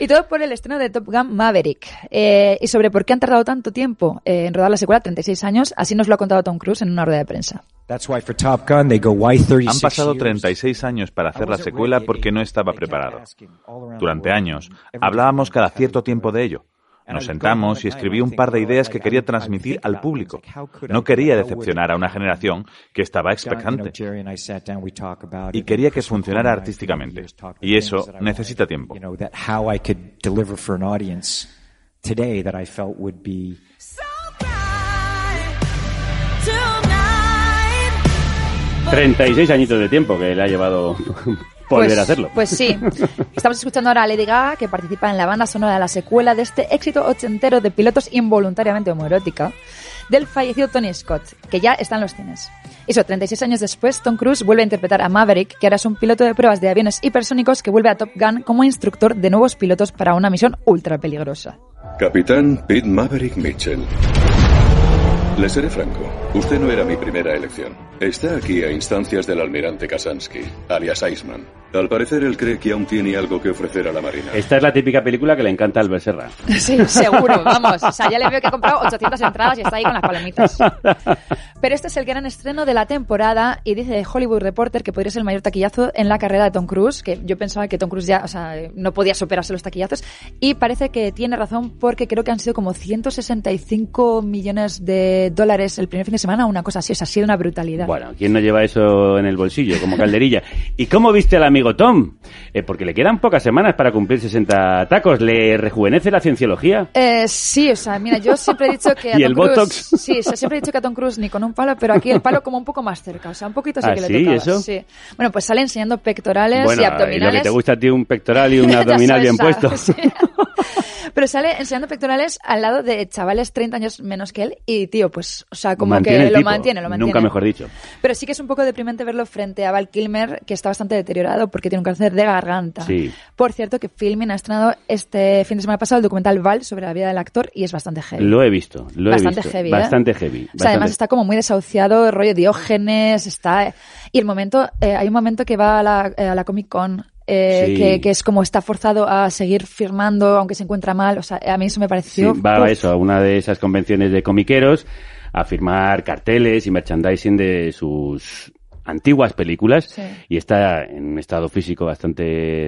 Y todo por el estreno de Top Gun Maverick. Eh, y sobre por qué han tardado tanto tiempo eh, en rodar la secuela, 36 años, así nos lo ha contado Tom Cruise en una rueda de prensa. That's why for Top Gun they go why 36 Han pasado years? 36 años para hacer la secuela porque no estaba preparado. Durante años hablábamos cada cierto tiempo de ello. Nos sentamos y escribí un par de ideas que quería transmitir al público. No quería decepcionar a una generación que estaba expectante. Y quería que funcionara artísticamente. Y eso necesita tiempo. You know, that how I could deliver for an audience today that I felt would be 36 añitos de tiempo que le ha llevado volver Pues- a hacerlo. Pues sí. *laughs* Estamos escuchando ahora a Lady Gaga, que participa en la banda sonora de la secuela de este éxito ochentero de pilotos involuntariamente homoerótica del fallecido Tony Scott, que ya está en los cines. Eso, 36 años después, Tom Cruise vuelve a interpretar a Maverick, que ahora es un piloto de pruebas de aviones hipersónicos que vuelve a Top Gun como instructor de nuevos pilotos para una misión ultra peligrosa. Capitán Pete Maverick Mitchell. Le seré franco, usted no era mi primera elección. Está aquí a instancias del almirante Kasansky, alias Iceman. Al parecer él cree que aún tiene algo que ofrecer a la Marina. Esta es la típica película que le encanta al Serra. Sí, seguro, vamos. O sea, ya le veo que ha comprado 800 entradas y está ahí con las palomitas. Pero este es el gran estreno de la temporada y dice Hollywood Reporter que podría ser el mayor taquillazo en la carrera de Tom Cruise, que yo pensaba que Tom Cruise ya, o sea, no podía superarse los taquillazos y parece que tiene razón porque creo que han sido como 165 millones de dólares el primer fin de semana, una cosa así, o sea, ha sido una brutalidad. Bueno, ¿quién no lleva eso en el bolsillo, como calderilla? ¿Y cómo viste al amigo Tom? Eh, porque le quedan pocas semanas para cumplir 60 tacos. ¿Le rejuvenece la cienciología? Eh, sí, o sea, mira, yo siempre he dicho que *laughs* a ¿Y Tom el Botox? sí, o sea, siempre he dicho que a Tom Cruise ni con un palo, pero aquí el palo como un poco más cerca, o sea, un poquito sí ¿Ah, que sí? le tocaba. ¿Eso? Sí. Bueno, pues sale enseñando pectorales bueno, y y lo abdominales. que te gusta a ti un pectoral y un *laughs* abdominal bien puesto. *laughs* Pero sale enseñando pectorales al lado de chavales 30 años menos que él y, tío, pues, o sea, como Mantiene que lo tipo. mantiene, lo mantiene. Nunca mejor dicho. Pero sí que es un poco deprimente verlo frente a Val Kilmer, que está bastante deteriorado porque tiene un cáncer de garganta. Sí. Por cierto, que Filmin ha estrenado este fin de semana pasado el documental Val sobre la vida del actor y es bastante heavy. Lo he visto, lo he Bastante visto. heavy, ¿eh? Bastante heavy. O sea, además está como muy desahuciado, rollo diógenes, está... Y el momento, eh, hay un momento que va a la, eh, a la Comic Con, eh, Sí. que, que es como está forzado a seguir firmando aunque se encuentra mal, o sea, a mí eso me Sí, pareció... va a eso, a una de esas convenciones de comiqueros a firmar carteles y merchandising de sus antiguas películas Sí. y está en un estado físico bastante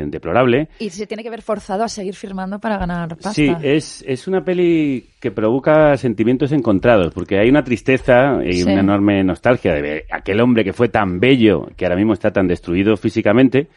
deplorable. Y se tiene que ver forzado a seguir firmando para ganar pasta. Sí, es, es una peli que provoca sentimientos encontrados, porque hay una tristeza y Sí. una enorme nostalgia de ver aquel hombre que fue tan bello, que ahora mismo está tan destruido físicamente,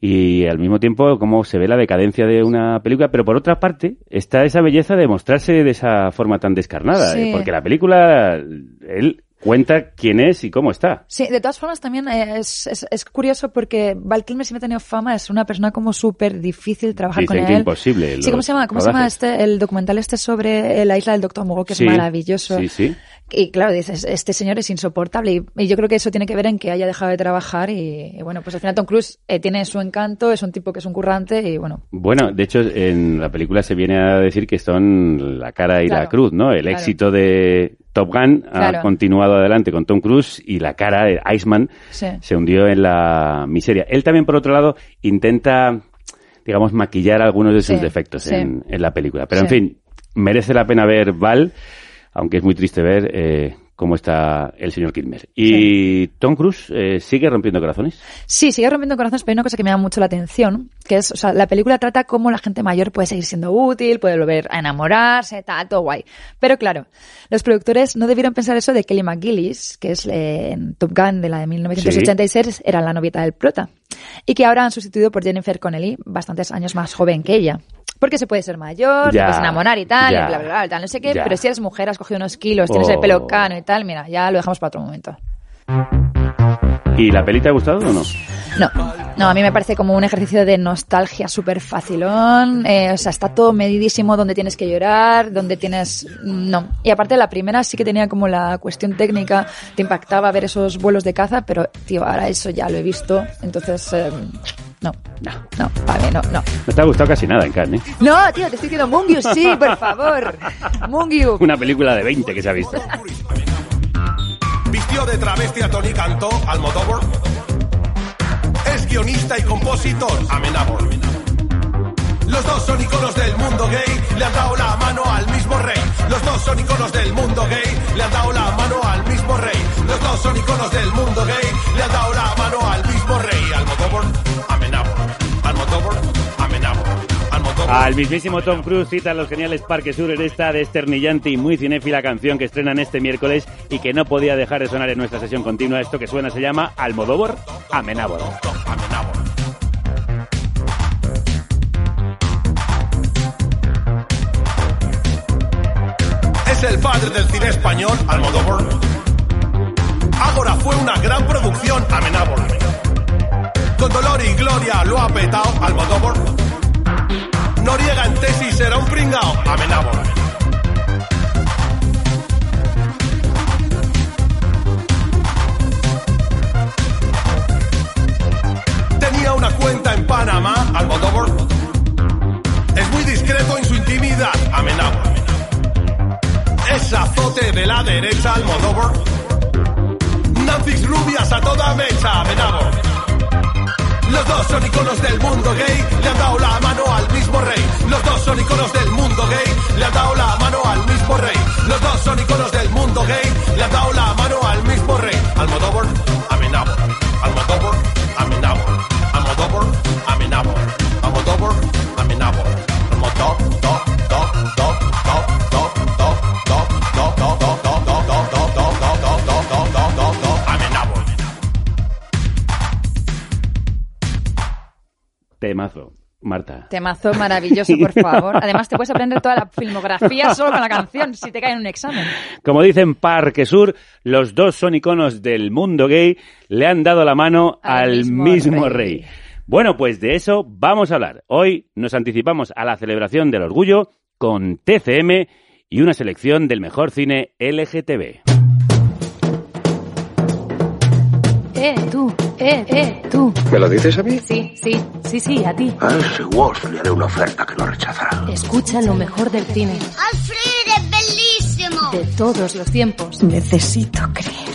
y al mismo tiempo cómo se ve la decadencia de una película, pero por otra parte está esa belleza de mostrarse de esa forma tan descarnada, Sí. eh, porque la película, él cuenta quién es y cómo está. Sí, de todas formas también eh, es, es, es curioso porque Val Kilmer siempre ha tenido fama, es una persona como súper difícil trabajar Dicen con que él. imposible. Sí, ¿cómo se llama? ¿Cómo se llama este, el documental este sobre eh, la isla del Doctor Mogo, que Sí, es maravilloso? Sí, sí. Y claro, dices, este señor es insoportable y, y yo creo que eso tiene que ver en que haya dejado de trabajar y, y bueno, pues al final Tom Cruise eh, tiene su encanto, es un tipo que es un currante y bueno, Bueno, de hecho, en la película se viene a decir que son la cara y la cruz, ¿no? El claro. éxito de Top Gun Claro. ha continuado adelante con Tom Cruise y la cara, el Iceman, Sí. se hundió en la miseria. Él también, por otro lado, intenta, digamos, maquillar algunos de sus Sí, defectos sí. en, en la película. Pero, en fin, merece la pena ver Val, aunque es muy triste ver eh, cómo está el señor Kilmer. Y Tom Cruise eh, sigue rompiendo corazones. Sí, sigue rompiendo corazones, pero hay una cosa que me llama mucho la atención, que es, o sea, la película trata cómo la gente mayor puede seguir siendo útil, puede volver a enamorarse, tal, todo guay. Pero claro, los productores no debieron pensar eso de Kelly McGillis, que es eh, en Top Gun de la de 1986, era la novieta del prota. Y que ahora han sustituido por Jennifer Connelly, bastantes años más joven que ella. Porque se puede ser mayor, te Ya, puedes enamorar y tal, ya, y bla, bla, bla, tal, no sé qué, ya. pero si eres mujer, has cogido unos kilos, tienes el Oh. pelo cano y tal, mira, ya lo dejamos para otro momento. ¿Y la peli te ha gustado o no? No, no, a mí me parece como un ejercicio de nostalgia súper facilón. eh, o sea, está todo medidísimo donde tienes que llorar, donde tienes. No. Y aparte, la primera sí que tenía como la cuestión técnica, te impactaba ver esos vuelos de caza, pero, tío, ahora eso ya lo he visto. Entonces, eh, no. No, no, mí no, no. No te ha gustado casi nada en Cannes, ¿eh? No, tío, te estoy diciendo Mungiu, sí, por favor. *laughs* Mungiu. Una película de 20 que se ha visto. Vistió de travesti a Tony Cantó, Almodóvar. Es guionista y compositor, Amenábor. Los dos son iconos del mundo gay, le han dado la mano al mismo rey. Los dos son iconos del mundo gay, le han dado la mano al mismo rey. Los dos son iconos del mundo gay, le han dado la mano al mismo rey. Almodóvar, Al mismísimo Tom Cruise citan los geniales Parque Sur en esta desternillante y muy cinéfila canción que estrenan este miércoles y que no podía dejar de sonar en nuestra sesión continua. Esto que suena se llama Almodóvar Amenábor. Es el padre del cine español, Almodóvar. Ágora fue una gran producción, Amenábor. Con dolor y gloria lo ha petado, Almodóvar. Noriega en tesis será un pringao, Amenábor. Tenía una cuenta en Panamá, Almodóvar. Es muy discreto en su intimidad, Amenábor. Es azote de la derecha, Almodóvar. Nancy's rubias a toda mecha, Amenábor. Los dos son iconos del mundo gay, le han dado la mano al mismo rey. Los dos son iconos del mundo gay, le han dado la mano al mismo rey. Los dos son iconos del mundo gay, le han dado la mano al mismo rey. Almodóvar, Temazo. Marta. Temazo maravilloso, por favor. Además, te puedes aprender toda la filmografía solo con la canción, si te cae en un examen. Como dicen Parque Sur, los dos son iconos del mundo gay, le han dado la mano al, Al mismo, mismo rey. rey. Bueno, pues de eso vamos a hablar. Hoy nos anticipamos a la celebración del orgullo con TCM y una selección del mejor cine LGTB. Eh, tú, eh, eh, tú. ¿Me lo dices a mí? Sí, sí, sí, sí, a ti. A ese Wolf le haré una oferta que no rechazará. Escucha lo mejor del cine. Alfred è bellissimo! De todos los tiempos. Necesito creer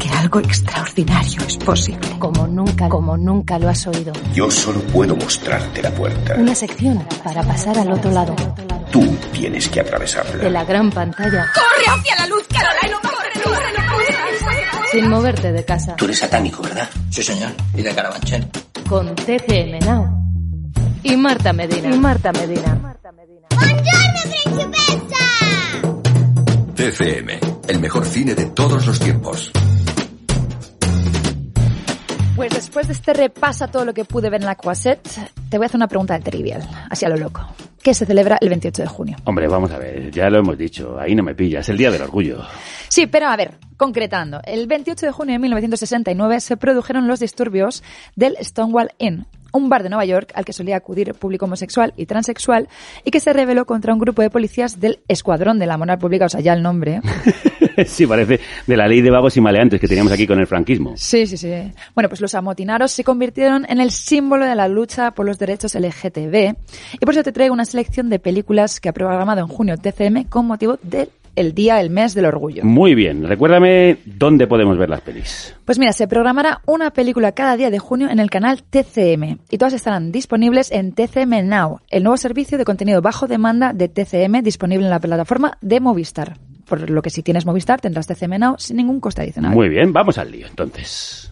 que algo extraordinario es posible. Como nunca, como nunca lo has oído. Yo solo puedo mostrarte la puerta. Una sección para pasar al otro lado. Tú tienes que atravesarla. De la gran pantalla. ¡Corre hacia la luz, Caroline! ¡Corre, corre, corre! Sin moverte de casa. Tú eres satánico, ¿verdad? Sí, señor. Y de Carabanchel. Con TCM Now. Y Marta Medina. Y Marta Medina. ¡Buongiorno, principessa! TCM, el mejor cine de todos los tiempos. Pues después de este repaso a todo lo que pude ver en la Quasset, te voy a hacer una pregunta de trivial, así a lo loco. ¿Qué se celebra el 28 de junio? Hombre, vamos a ver, ya lo hemos dicho, ahí no me pillas, el Día del Orgullo. Sí, pero a ver, concretando. El 28 de junio de 1969 se produjeron los disturbios del Stonewall Inn, un bar de Nueva York al que solía acudir público homosexual y transexual y que se rebeló contra un grupo de policías del Escuadrón de la Moral Pública, o sea, ya el nombre. *laughs* sí, parece de la ley de vagos y maleantes que teníamos aquí con el franquismo. Sí, sí, sí. Bueno, pues los amotinaros se convirtieron en el símbolo de la lucha por los derechos LGTB y por eso te traigo una selección de películas que ha programado en junio TCM con motivo del el día, el mes del orgullo. Muy bien, recuérdame dónde podemos ver las pelis. Pues mira, se programará una película cada día de junio en el canal TCM y todas estarán disponibles en TCM Now, el nuevo servicio de contenido bajo demanda de TCM disponible en la plataforma de Movistar. Por lo que si tienes Movistar tendrás TCM Now sin ningún coste adicional. Muy bien, vamos al lío entonces.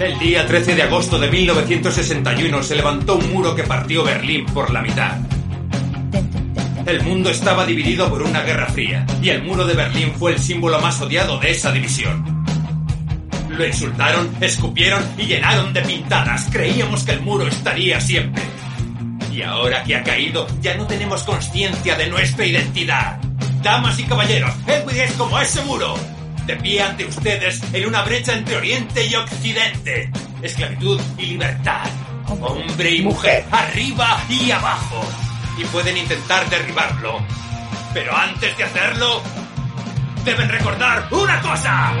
El día 13 de agosto de 1961 se levantó un muro que partió Berlín por la mitad. El mundo estaba dividido por una guerra fría, y el muro de Berlín fue el símbolo más odiado de esa división. Lo insultaron, escupieron y llenaron de pintadas. Creíamos que el muro estaría siempre. Y ahora que ha caído, ya no tenemos conciencia de nuestra identidad. Damas y caballeros, Hedwig es como ese muro. De pie ante ustedes en una brecha entre Oriente y Occidente. Esclavitud y libertad. Hombre y mujer, arriba y abajo. Y pueden intentar derribarlo. Pero antes de hacerlo, deben recordar una cosa.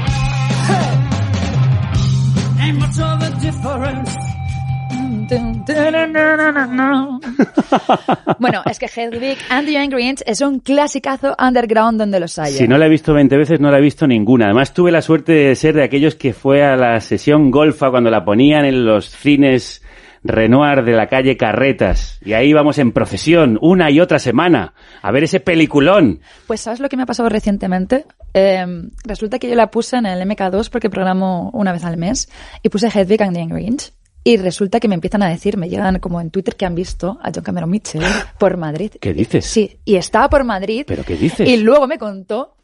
*laughs* Bueno, es que Hedwig and the Angry Inch es un clasicazo underground donde los haya. Si no la he visto 20 veces, no la he visto ninguna. Además, tuve la suerte de ser de aquellos que fue a la sesión golfa cuando la ponían en los cines Renoir de la calle Carretas. Y ahí vamos en procesión, una y otra semana, a ver ese peliculón. Pues ¿sabes lo que me ha pasado recientemente? Eh, resulta que yo la puse en el MK2 porque programo una vez al mes y puse Hedwig and the Angry Inch. Y resulta que me empiezan a decir, me llegan como en Twitter que han visto a John Cameron Mitchell *gasps* por Madrid. ¿Qué dices? Sí, y estaba por Madrid. ¿Pero qué dices? Y luego me contó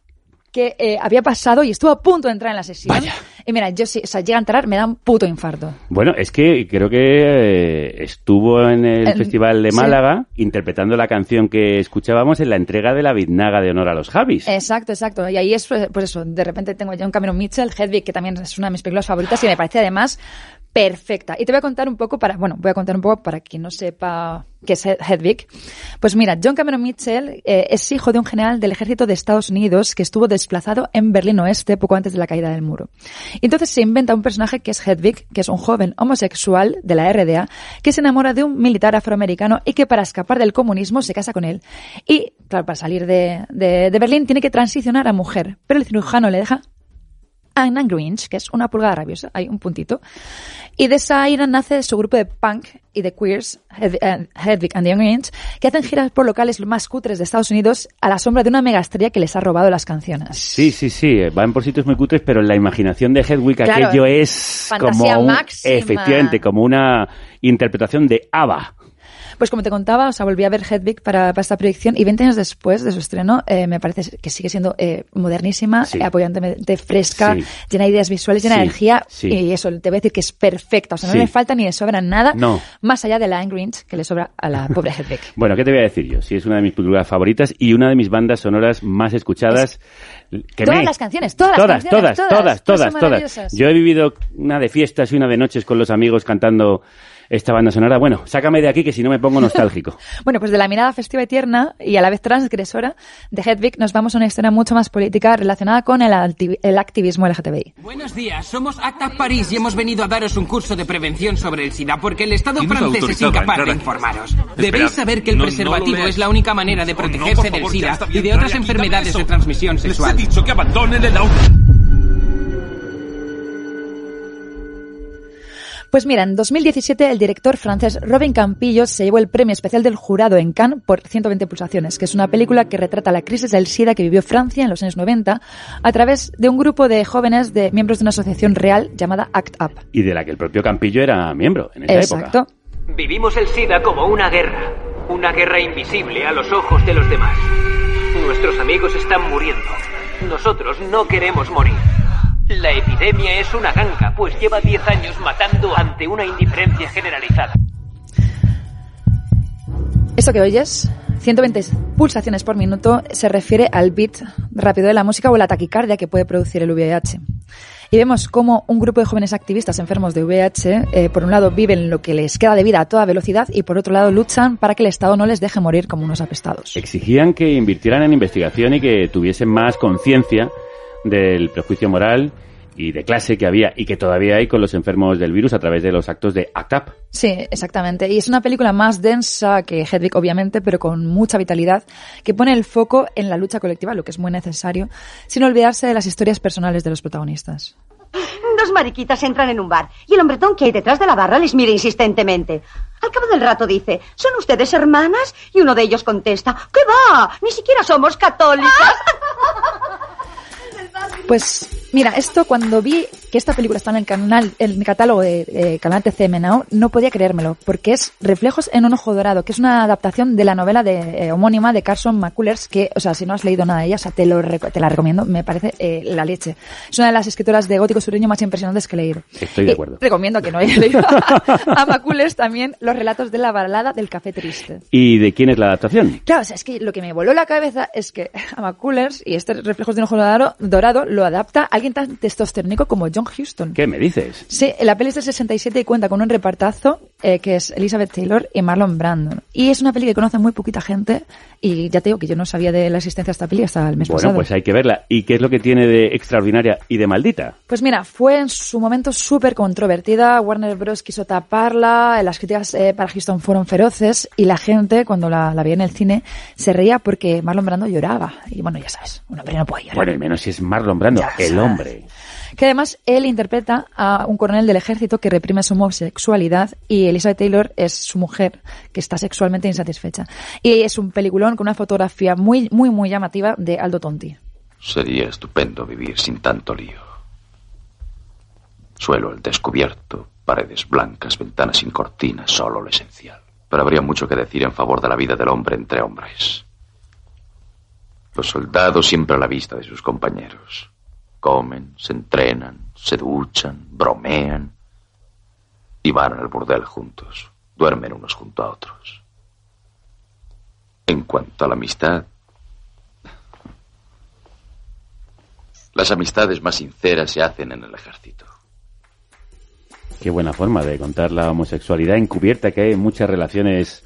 que eh, había pasado y estuvo a punto de entrar en la sesión. Y mira, yo sí, o sea, llega a entrar, me da un puto infarto. Bueno, es que creo que eh, estuvo en el Festival de sí. Málaga interpretando la canción que escuchábamos en la entrega de la Biznaga de honor a los Javis. Exacto, exacto. Y ahí es, pues pues eso, de repente tengo ya un Cameron Mitchell, Hedwig, que también es una de mis películas favoritas y me parece además perfecta. Y te voy a contar un poco para, bueno, voy a contar un poco para quien no sepa qué es Hedwig. Pues mira, John Cameron Mitchell eh, es hijo de un general del ejército de Estados Unidos que estuvo desplazado en Berlín Oeste poco antes de la caída del muro. Entonces se inventa un personaje que es Hedwig, que es un joven homosexual de la RDA, que se enamora de un militar afroamericano y que para escapar del comunismo se casa con él. Y, claro, para salir de, de Berlín tiene que transicionar a mujer, pero el cirujano le deja Anna Grinch, que es una pulgada rabiosa, hay un puntito. Y de esa ira nace su grupo de punk y de queers, Hed- eh, Hedwig and the Grinch, que hacen giras por locales más cutres de Estados Unidos a la sombra de una megaestrella que les ha robado las canciones. Sí, sí, sí, eh, van por sitios muy cutres, pero en la imaginación de Hedwig Claro, aquello es como un- efectivamente, como una interpretación de ABBA. Pues como te contaba, o sea, volví a ver Hedwig para, para esta proyección y 20 años después de su estreno eh, me parece que sigue siendo eh, modernísima, Sí. eh, apoyantemente fresca, Sí. llena de ideas visuales, llena de Sí, energía y eso, te voy a decir que es perfecta, o sea, no le falta ni le sobra nada, No. más allá de la Angry Inch que le sobra a la *laughs* pobre Hedwig. Bueno, ¿qué te voy a decir yo? Sí, es una de mis películas favoritas y una de mis bandas sonoras más escuchadas. que todas me- las canciones, todas, todas, las canciones, todas, todas, todas, todas. maravillosas. Yo he vivido una de fiestas y una de noches con los amigos cantando esta banda sonora. Bueno, sácame de aquí que si no me pongo nostálgico. *laughs* Bueno, pues de la mirada festiva y tierna y a la vez transgresora de Hedwig nos vamos a una historia mucho más política relacionada con el, el activismo LGTBI. Buenos días, somos ACTA París y hemos venido a daros un curso de prevención sobre el SIDA porque el Estado ¿Quién nos ha francés es incapaz de informaros. Debéis saber que el no- no preservativo leáis. es la única manera de No, no, protegerse del favor, ya SIDA y de otras enfermedades de transmisión Les he sexual. dicho que abandonen el auto. Pues mira, en 2017 el director francés Robin Campillo se llevó el premio especial del jurado en Cannes por 120 pulsaciones, que es una película que retrata la crisis del SIDA que vivió Francia en los años 90 a través de un grupo de jóvenes de miembros de una asociación real llamada ACT UP. Y de la que el propio Campillo era miembro en esa Exacto. época. Vivimos el SIDA como una guerra, una guerra invisible a los ojos de los demás. Nuestros amigos están muriendo. Nosotros no queremos morir. La epidemia es una ganga, pues lleva 10 años matando ante una indiferencia generalizada. Eso que oyes, 120 pulsaciones por minuto, se refiere al beat rápido de la música o la taquicardia que puede producir el VIH. Y vemos cómo un grupo de jóvenes activistas enfermos de VIH, eh, por un lado, viven lo que les queda de vida a toda velocidad y por otro lado, luchan para que el Estado no les deje morir como unos apestados. Exigían que invirtieran en investigación y que tuviesen más conciencia del prejuicio moral y de clase que había y que todavía hay con los enfermos del virus a través de los actos de ACT UP. Sí, exactamente. Y es una película más densa que Hedwig, obviamente, pero con mucha vitalidad, que pone el foco en la lucha colectiva, lo que es muy necesario, sin olvidarse de las historias personales de los protagonistas. Dos mariquitas entran en un bar y el hombretón que hay detrás de la barra les mira insistentemente. Al cabo del rato dice, ¿son ustedes hermanas? Y uno de ellos contesta, ¿qué va? Ni siquiera somos católicas. *laughs* Pues mira, esto cuando vi que esta película está en el canal, en mi catálogo de, de canal TCM Now, no podía creérmelo, porque es Reflejos en un ojo dorado, que es una adaptación de la novela de, eh, homónima de Carson McCullers, que, o sea, si no has leído nada de ella, o sea, te, lo, te la recomiendo, me parece eh, la leche. Es una de las escritoras de gótico sureño más impresionantes que he leído. Estoy de acuerdo. recomiendo que no haya leído *laughs* a McCullers también los relatos de la balada del café triste. ¿Y de quién es la adaptación? Claro, o sea, es que lo que me voló la cabeza es que *laughs* a McCullers y este Reflejos de un ojo dorado, dorado lo adapta alguien tan testosterónico como John John Huston. ¿Qué me dices? Sí, la peli es del 67 y cuenta con un repartazo eh, que es Elizabeth Taylor y Marlon Brandon. Y es una peli que conoce muy poquita gente y ya te digo que yo no sabía de la existencia de esta peli hasta el mes Bueno, pasado. pues hay que verla. ¿Y qué es lo que tiene de extraordinaria y de maldita? Pues mira, fue en su momento súper controvertida. Warner Bros. quiso taparla, las críticas eh, para Houston fueron feroces y la gente, cuando la, la veía en el cine, se reía porque Marlon Brando lloraba. Y bueno, ya sabes, un hombre no puede llorar. Bueno, y menos si es Marlon Brando, el hombre. Que además él interpreta a un coronel del ejército que reprime su homosexualidad y Elizabeth Taylor es su mujer que está sexualmente insatisfecha. Y es un peliculón con una fotografía muy, muy, muy llamativa de Aldo Tonti. Sería estupendo vivir sin tanto lío. Suelo al descubierto, paredes blancas, ventanas sin cortinas, solo lo esencial. Pero habría mucho que decir en favor de la vida del hombre entre hombres. Los soldados siempre a la vista de sus compañeros. Comen, se entrenan, se duchan, bromean y van al burdel juntos. Duermen unos junto a otros. En cuanto a la amistad, las amistades más sinceras se hacen en el ejército. Qué buena forma de contar la homosexualidad encubierta que hay en muchas relaciones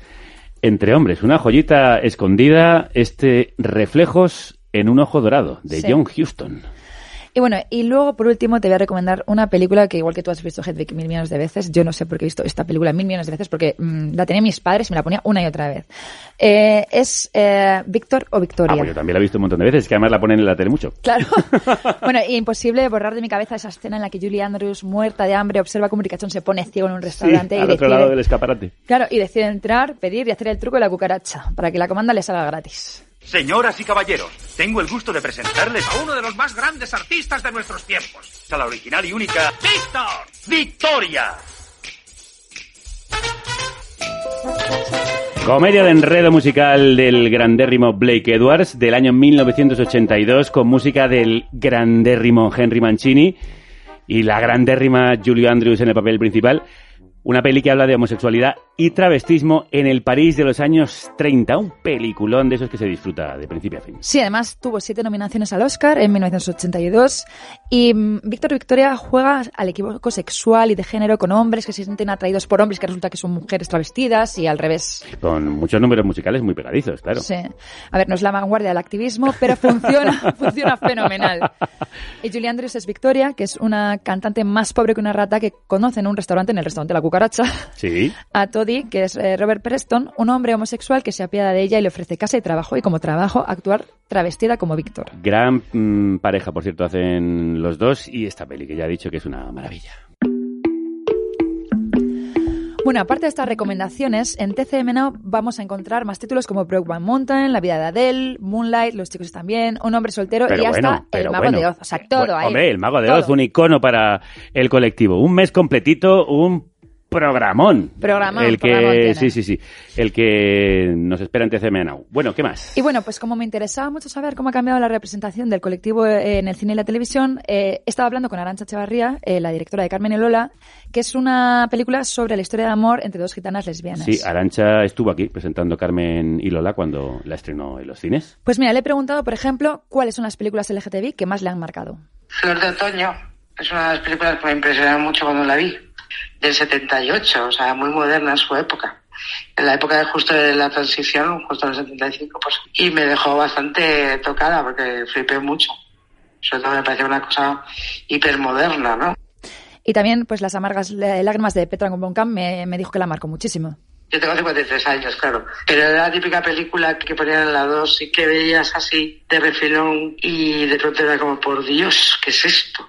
entre hombres. Una joyita escondida, este Reflejos en un ojo dorado, de Sí. John Huston. Y bueno, y luego por último te voy a recomendar una película que igual que tú has visto Hedwig mil millones de veces, yo no sé por qué he visto esta película mil millones de veces porque mm, la tenía mis padres y me la ponía una y otra vez. Eh, es eh, Víctor o Ah, Victoria. pues yo también la he visto un montón de veces, que además la ponen en la tele mucho. Claro. *laughs* bueno, y imposible borrar de mi cabeza esa escena en la que Julie Andrews, muerta de hambre, observa cómo Ricachón se pone ciego en un Sí, restaurante y al otro decide... lado del escaparate. Claro, y decide entrar, pedir y hacer el truco de la cucaracha para que la comanda le salga gratis. Señoras y caballeros, tengo el gusto de presentarles a uno de los más grandes artistas de nuestros tiempos. A la original y única Víctor Victoria. Comedia de enredo musical del grandérrimo Blake Edwards del año 1982 con música del grandérrimo Henry Mancini y la grandérrima Julie Andrews en el papel principal. Una peli que habla de homosexualidad y travestismo en el París de los años 30. Un peliculón de esos que se disfruta de principio a fin. Sí, además tuvo siete nominaciones al Oscar en 1982 y mm, Víctor Victoria juega al equívoco sexual y de género con hombres que se sienten atraídos por hombres que resulta que son mujeres travestidas y al revés. Con muchos números musicales muy pegadizos, claro. Sí. A ver, no es la vanguardia del activismo, pero *laughs* funciona, funciona fenomenal. Y Julie Andrews es Victoria, que es una cantante más pobre que una rata que conoce en un restaurante, en el restaurante La Cucaracha, Sí. a Que es eh, Robert Preston, un hombre homosexual que se apiada de ella y le ofrece casa y trabajo, y como trabajo actuar travestida como Víctor. Gran mm, pareja, por cierto, hacen los dos y esta peli que ya he dicho que es una maravilla. Bueno, aparte de estas recomendaciones, en TCM Now vamos a encontrar más títulos como Brokeback Mountain, La vida de Adele, Moonlight, Los chicos están bien, Un hombre soltero Pero y hasta bueno, El mago bueno. de Oz. O sea, todo Bueno, ahí. Hombre, el Mago de Todo. Oz, un icono para el colectivo. Un mes completito, un programón. Programón, El programón que, tiene. sí, sí, sí. El que nos espera en TCM Now. Bueno, ¿qué más? Y bueno, pues como me interesaba mucho saber cómo ha cambiado la representación del colectivo eh, en el cine y la televisión, eh, he estado hablando con Arancha Echevarría, eh, la directora de Carmen y Lola, que es una película sobre la historia de amor entre dos gitanas lesbianas. Sí, Arancha estuvo aquí presentando Carmen y Lola cuando la estrenó en los cines. Pues mira, le he preguntado, por ejemplo, cuáles son las películas LGTBI que más le han marcado. Flor de Otoño es una de las películas que me impresionó mucho cuando la vi, del 78, o sea, muy moderna en su época. En la época de justo de la transición, justo en el 75, pues, y me dejó bastante tocada porque flipé mucho. Sobre todo me pareció una cosa hipermoderna, ¿no? Y también, pues las amargas lágrimas de Petra Bonkamp me, me dijo que la marcó muchísimo. Yo tengo 53 años, claro. Pero era la típica película que ponían en la 2 y que veías así de refilón y de pronto era como, por Dios, ¿qué es esto?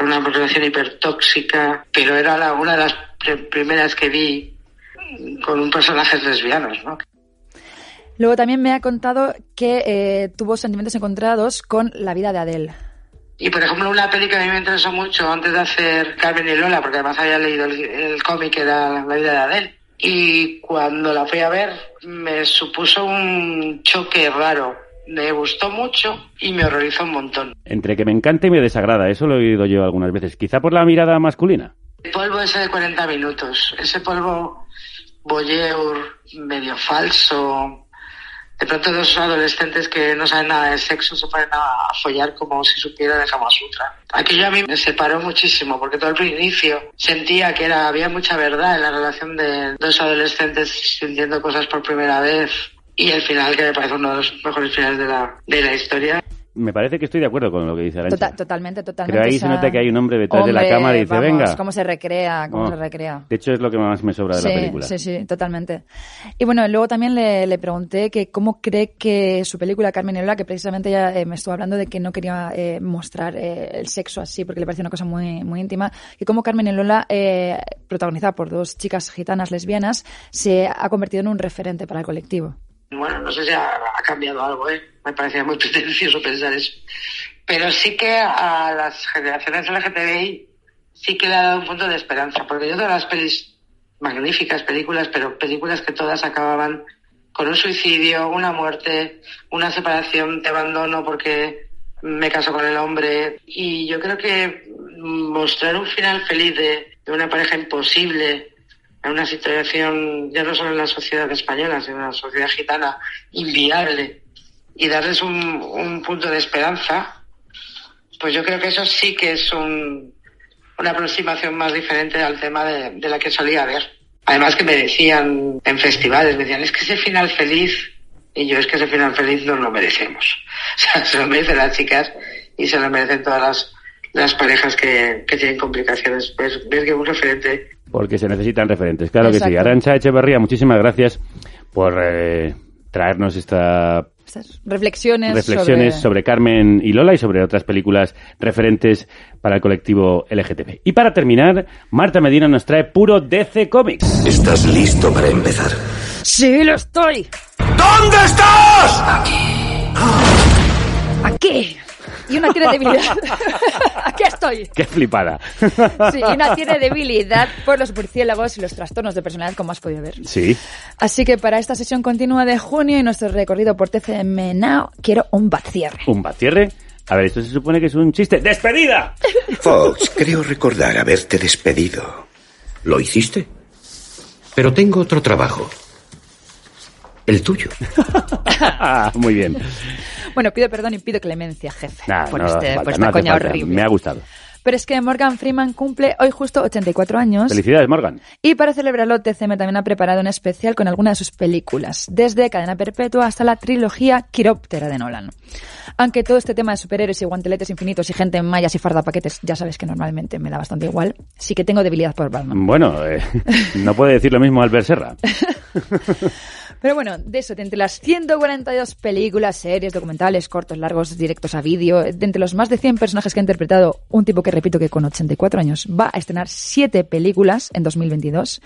Una relación hipertóxica, pero era la- una de las pr- primeras que vi con un personajes lesbianos, ¿no? Luego también me ha contado que eh, tuvo sentimientos encontrados con la vida de Adele. Y por ejemplo, una peli que a mí me interesó mucho antes de hacer Carmen y Lola, porque además había leído el, el cómic que era La vida de Adele. Y cuando la fui a ver, me supuso un choque raro. Me gustó mucho y me horrorizó un montón. Entre que me encanta y me desagrada, eso lo he oído yo algunas veces. Quizá por la mirada masculina. El polvo ese de 40 minutos, ese polvo voyeur, medio falso, de pronto dos adolescentes que no saben nada de sexo se ponen a, follar como si supieran de Kama Sutra. Aquello a mí me separó muchísimo porque todo el inicio sentía que era había mucha verdad en la relación de dos adolescentes sintiendo cosas por primera vez y el final que me parece uno de los mejores finales de la, de la historia. Me parece que estoy de acuerdo con lo que dice Arancha. Tota- totalmente, totalmente. Pero ahí o se nota que hay un hombre detrás de la cámara y dice, vamos, venga. cómo se recrea, cómo Oh. se recrea. De hecho, es lo que más me sobra de sí, la película. Sí, sí, totalmente. Y bueno, luego también le, le pregunté que cómo cree que su película Carmen y Lola, que precisamente ya eh, me estuvo hablando de que no quería eh, mostrar eh, el sexo así porque le parecía una cosa muy, muy íntima, que cómo Carmen y Lola, eh, protagonizada por dos chicas gitanas lesbianas, se ha convertido en un referente para el colectivo. Bueno, no sé si ha, cambiado algo, ¿eh? Me parecía muy *laughs* pretencioso pensar eso. Pero sí que a las generaciones LGTBI sí que le ha dado un punto de esperanza, porque yo todas las pelis, magníficas películas, pero películas que todas acababan con un suicidio, una muerte, una separación, te abandono porque me caso con el hombre. Y yo creo que mostrar un final feliz de una pareja imposible, en una situación ya no solo en la sociedad española, sino en la sociedad gitana, inviable, y darles un, un punto de esperanza, pues yo creo que eso sí que es un, una aproximación más diferente al tema de, la que solía ver. Además que me decían en festivales, me decían, es que ese final feliz, y yo es que ese final feliz no lo merecemos. *laughs* O sea, se lo merecen las chicas y se lo merecen todas las, parejas que, que tienen complicaciones. Ves, ves que un referente Porque se necesitan referentes. Claro que sí. Arancha Echeverría, muchísimas gracias por eh, traernos esta Estas reflexiones, reflexiones sobre... sobre... Carmen y Lola y sobre otras películas referentes para el colectivo LGTB. Y para terminar, Marta Medina nos trae puro DC Comics. ¿Estás listo para empezar? Sí, lo estoy. ¿Dónde estás? Aquí. Y una tiene debilidad. *laughs* Aquí estoy. ¡Qué flipada! Sí, y una tiene debilidad por los murciélagos y los trastornos de personalidad, como has podido ver. Sí. Así que para esta sesión continua de junio y nuestro recorrido por TCM Now, quiero un bat cierre. ¿Un batcierre? A ver, esto se supone que es un chiste. ¡Despedida! *laughs* Fox, creo recordar haberte despedido. ¿Lo hiciste? Pero tengo otro trabajo. El tuyo. Ah, *laughs* Muy bien. Bueno, pido perdón y pido clemencia, jefe, Nah, por, no este, por esta no coña falta. horrible. Me ha gustado. Pero es que Morgan Freeman cumple hoy justo 84 años. Felicidades, Morgan. Y para celebrarlo, TCM también ha preparado un especial con algunas de sus películas, desde Cadena Perpetua hasta la trilogía Quiróptera de Nolan. Aunque todo este tema de superhéroes y guanteletes infinitos y gente en mallas y fardapaquetes, ya sabes que normalmente me da bastante igual, sí que tengo debilidad por Batman. Bueno, eh, *laughs* no puede decir lo mismo Albert Serra. *laughs* Pero bueno, de eso, de entre las 142 películas, series, documentales, cortos, largos, directos a vídeo, de entre los más de 100 personajes que ha interpretado un tipo que repito que con 84 años va a estrenar 7 películas en 2022,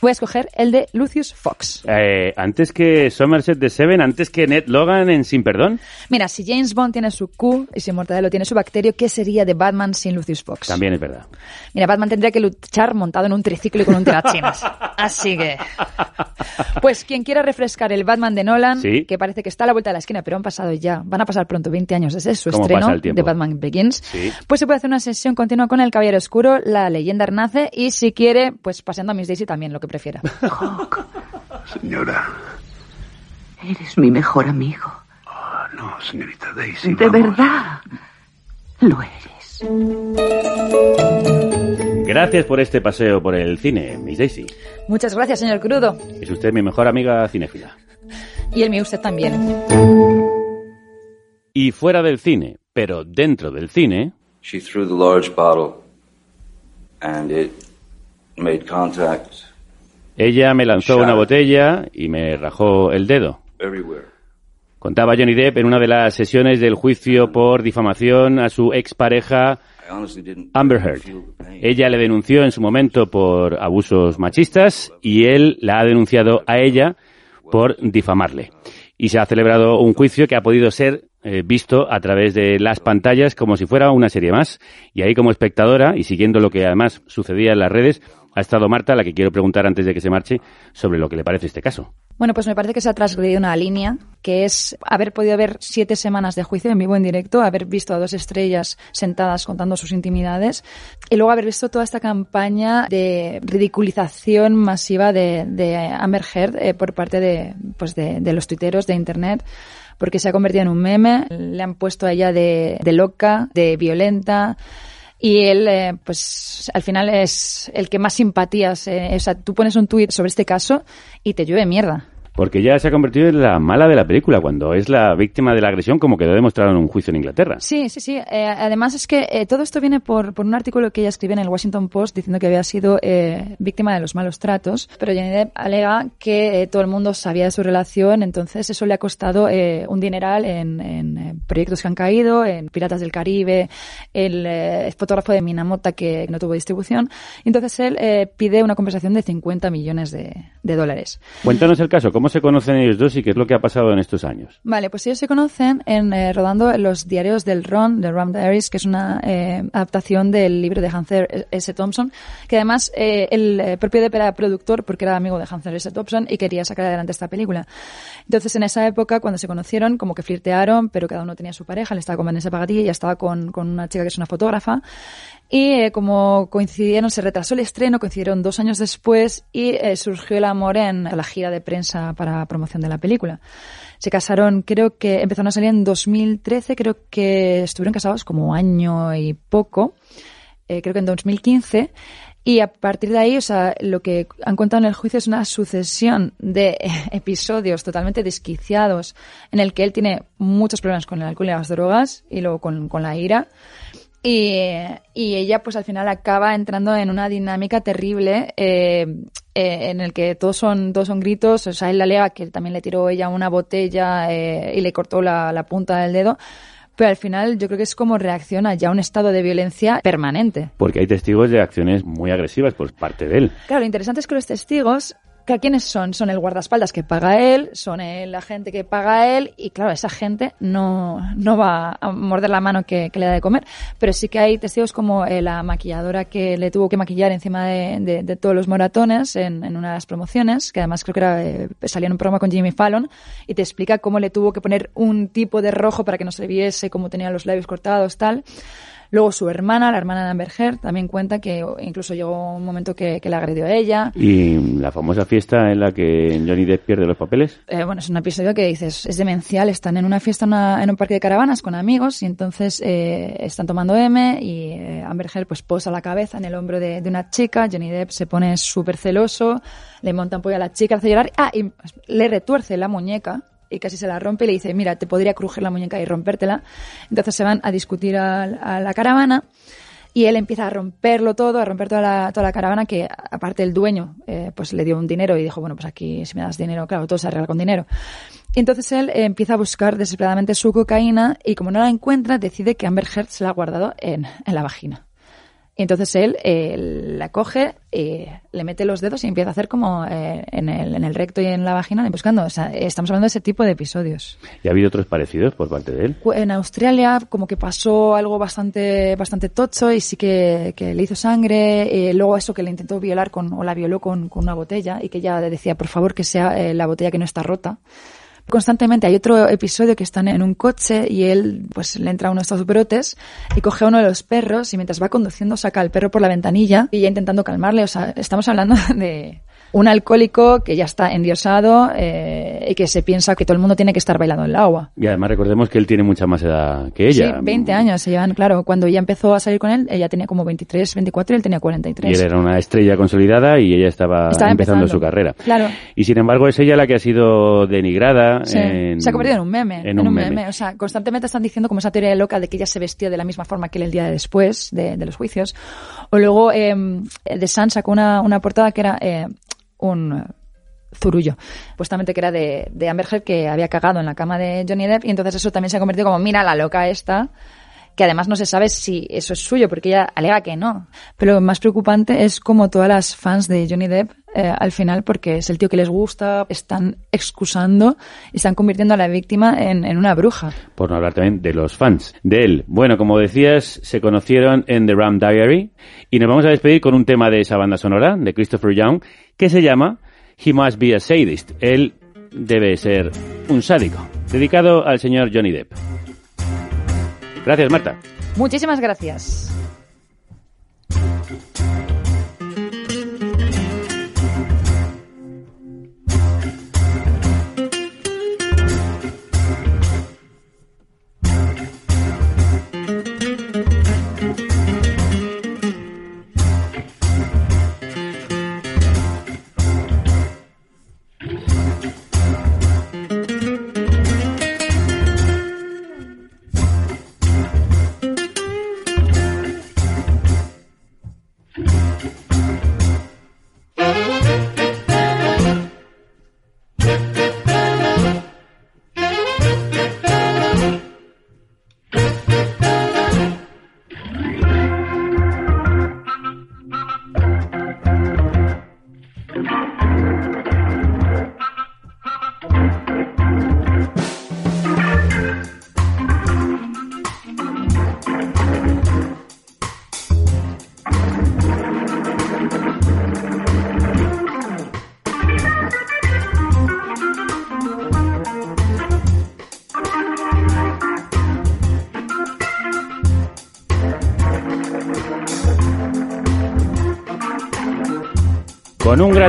voy a escoger el de Lucius Fox. Eh, antes que Somerset de Seven, antes que Ned Logan en Sin Perdón, Mira, si James Bond tiene su Q y si Mortadelo tiene su bacterio, ¿qué sería de Batman sin Lucius Fox? también es verdad. Mira, Batman tendría que luchar montado en un triciclo y con un tirachinas. *laughs* Así que... Pues quien quiera refrescar el Batman de Nolan, Sí. que parece que está a la vuelta de la esquina, pero han pasado ya, van a pasar pronto 20 años desde su ¿Cómo estreno de Batman Begins, Sí. pues se puede hacer una sesión continua con El Caballero Oscuro, La Leyenda Renace y si quiere, pues paseando a Miss Daisy también, lo que prefiera. *laughs* Señora. Eres mi mejor amigo. No, señorita Daisy. De vamos. verdad. Lo eres. Gracias por este paseo por el cine, Miss Daisy. Muchas gracias, señor Crudo. Es usted mi mejor amiga cinéfila. Y el mío usted también. Y fuera del cine, pero dentro del cine, She threw the large bottle, and it made contact ella me lanzó una botella y me rajó el dedo. everywhere. Contaba Johnny Depp en una de las sesiones del juicio por difamación a su expareja Amber Heard. Ella le denunció en su momento por abusos machistas y él la ha denunciado a ella por difamarle. Y se ha celebrado un juicio que ha podido ser eh, visto a través de las pantallas como si fuera una serie más. Y ahí como espectadora y siguiendo lo que además sucedía en las redes, ha estado Marta, la que quiero preguntar antes de que se marche, sobre lo que le parece este caso. Bueno, pues me parece que se ha transgredido una línea que es haber podido ver siete semanas de juicio en vivo en directo, haber visto a dos estrellas sentadas contando sus intimidades y luego haber visto toda esta campaña de ridiculización masiva de, de Amber Heard eh, por parte de, pues de, los tuiteros de Internet porque se ha convertido en un meme, le han puesto a ella de, de loca, de violenta, y él, eh, pues al final es el que más simpatías. Eh, o sea, tú pones un tuit sobre este caso y te llueve mierda. Porque ya se ha convertido en la mala de la película, cuando es la víctima de la agresión, como quedó demostrado en un juicio en Inglaterra. Sí, sí, sí. Eh, además es que eh, todo esto viene por, por un artículo que ella escribe en el Washington Post diciendo que había sido eh, víctima de los malos tratos, pero Johnny Depp alega que eh, todo el mundo sabía de su relación, entonces eso le ha costado eh, un dineral en, en, eh, proyectos que han caído, en Piratas del Caribe, el fotógrafo de Minamota que no tuvo distribución. Entonces él pide una compensación de 50 millones de, de dólares. Cuéntanos el caso, ¿cómo se conocen ellos dos y qué es lo que ha pasado en estos años? Vale, pues ellos se conocen en eh, rodando los diarios del Ron, de Ron Diaries, que es una eh, adaptación del libro de Hanser S. Thompson, que además eh, el eh, propio Depp era productor porque era amigo de Hanser S. Thompson y quería sacar adelante esta película. Entonces, en esa época, cuando se conocieron, como que flirtearon, pero cada uno tenía su pareja, le estaba con Vanessa Pagadilla y estaba con, con una chica que es una fotógrafa. Y eh, como coincidieron, se retrasó el estreno, coincidieron dos años después y eh, surgió el amor en la gira de prensa para promoción de la película. Se casaron, creo que empezaron a salir en 2013, creo que estuvieron casados como año y poco, eh, creo que en 2015. Y a partir de ahí, o sea, lo que han contado en el juicio es una sucesión de *laughs* episodios totalmente desquiciados en el que él tiene muchos problemas con el alcohol y las drogas y luego con, con la ira. Y, y, ella pues al final acaba entrando en una dinámica terrible eh, eh, en el que todos son todos son gritos. O sea él la alega que también le tiró ella una botella eh, y le cortó la, la, punta del dedo. Pero al final yo creo que es como reacciona ya a un estado de violencia permanente. Porque hay testigos de acciones muy agresivas por parte de él. Claro lo interesante es que los testigos ¿Quiénes son? Son el guardaespaldas que paga él, son el, la gente que paga él, y claro, esa gente no, no va a morder la mano que, le da de comer. Pero sí que hay testigos como eh, la maquilladora que le tuvo que maquillar encima de, de, todos los moratones en, una de las promociones, que además creo que era, eh, salía en un programa con Jimmy Fallon, y te explica cómo le tuvo que poner un tipo de rojo para que no se viese, cómo tenía los labios cortados, tal. Luego su hermana, la hermana de Amber Heard, también cuenta que incluso llegó un momento que, que le agredió a ella. ¿Y la famosa fiesta en la que Johnny Depp pierde los papeles? Eh, bueno, es un episodio que dices, es demencial. Están en una fiesta una, en un parque de caravanas con amigos y entonces eh, están tomando M y eh, Amber Heard pues posa la cabeza en el hombro de, de una chica. Johnny Depp se pone súper celoso, le monta un pollo a la chica, hace llorar. Ah, y le retuerce la muñeca y casi se la rompe y le dice, mira, te podría crujir la muñeca y rompértela. Entonces se van a discutir a, la caravana y él empieza a romperlo todo, a romper toda la, toda la caravana que aparte el dueño eh, pues le dio un dinero y dijo, bueno, pues aquí si me das dinero, claro, todo se arregla con dinero. Y entonces él eh, empieza a buscar desesperadamente su cocaína y como no la encuentra, decide que Amber Heard se la ha guardado en, en la vagina. Y entonces él eh, la coge, eh, le mete los dedos y empieza a hacer como eh, en, el, en el recto y en la vagina buscando. O sea, estamos hablando de ese tipo de episodios. ¿Y ha habido otros parecidos por parte de él? En Australia como que pasó algo bastante bastante tocho y sí que, que le hizo sangre. luego eso que le intentó violar con, o la violó con, con una botella y que ella decía, por favor, que sea la botella que no está rota constantemente. Hay otro episodio que están en un coche y él pues le entra uno de estos brotes y coge a uno de los perros y mientras va conduciendo saca al perro por la ventanilla y ya intentando calmarle. O sea, estamos hablando *laughs* de un alcohólico que ya está endiosado eh, y que se piensa que todo el mundo tiene que estar bailando en el agua. Y además recordemos que él tiene mucha más edad que ella. Sí, 20 años se llevan, claro. Cuando ella empezó a salir con él, ella tenía como 23, 24 y él tenía 43. Y él era una estrella consolidada y ella estaba, estaba empezando, empezando, su carrera. Claro. Y sin embargo es ella la que ha sido denigrada. Sí. En, se ha convertido en un meme. En, un, un meme. meme. O sea, constantemente están diciendo como esa teoría loca de que ella se vestía de la misma forma que él el día de después de, de los juicios. O luego eh, The Sun sacó una, una portada que era eh, un zurullo, supuestamente que era de, de Amber Heard que había cagado en la cama de Johnny Depp y entonces eso también se ha convertido como mira la loca esta que además no se sabe si eso es suyo porque ella alega que no. Pero lo más preocupante es como todas las fans de Johnny Depp eh, al final porque es el tío que les gusta, están excusando y están convirtiendo a la víctima en, en, una bruja. Por no hablar también de los fans de él. Bueno, como decías, se conocieron en The Ram Diary y nos vamos a despedir con un tema de esa banda sonora de Christopher Young que se llama He Must Be a Sadist. Él debe ser un sádico, dedicado al señor Johnny Depp. Gracias, Marta. Muchísimas gracias.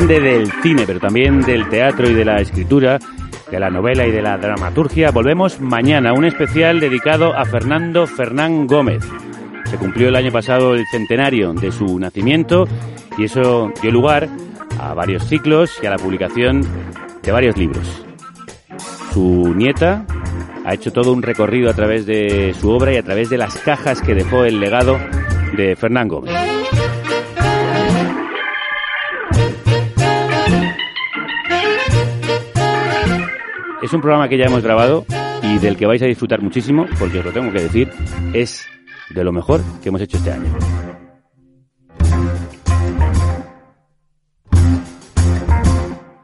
Del cine, pero también del teatro y de la escritura, de la novela y de la dramaturgia, volvemos mañana, un especial dedicado a Fernando Fernán Gómez. Se cumplió el año pasado el centenario de su nacimiento y eso dio lugar a varios ciclos y a la publicación de varios libros. Su nieta ha hecho todo un recorrido a través de su obra y a través de las cajas que dejó el legado de Fernán Gómez. Es un programa que ya hemos grabado y del que vais a disfrutar muchísimo, porque os lo tengo que decir, es de lo mejor que hemos hecho este año.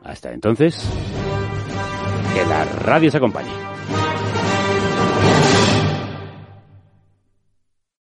Hasta entonces, que la radio se acompañe.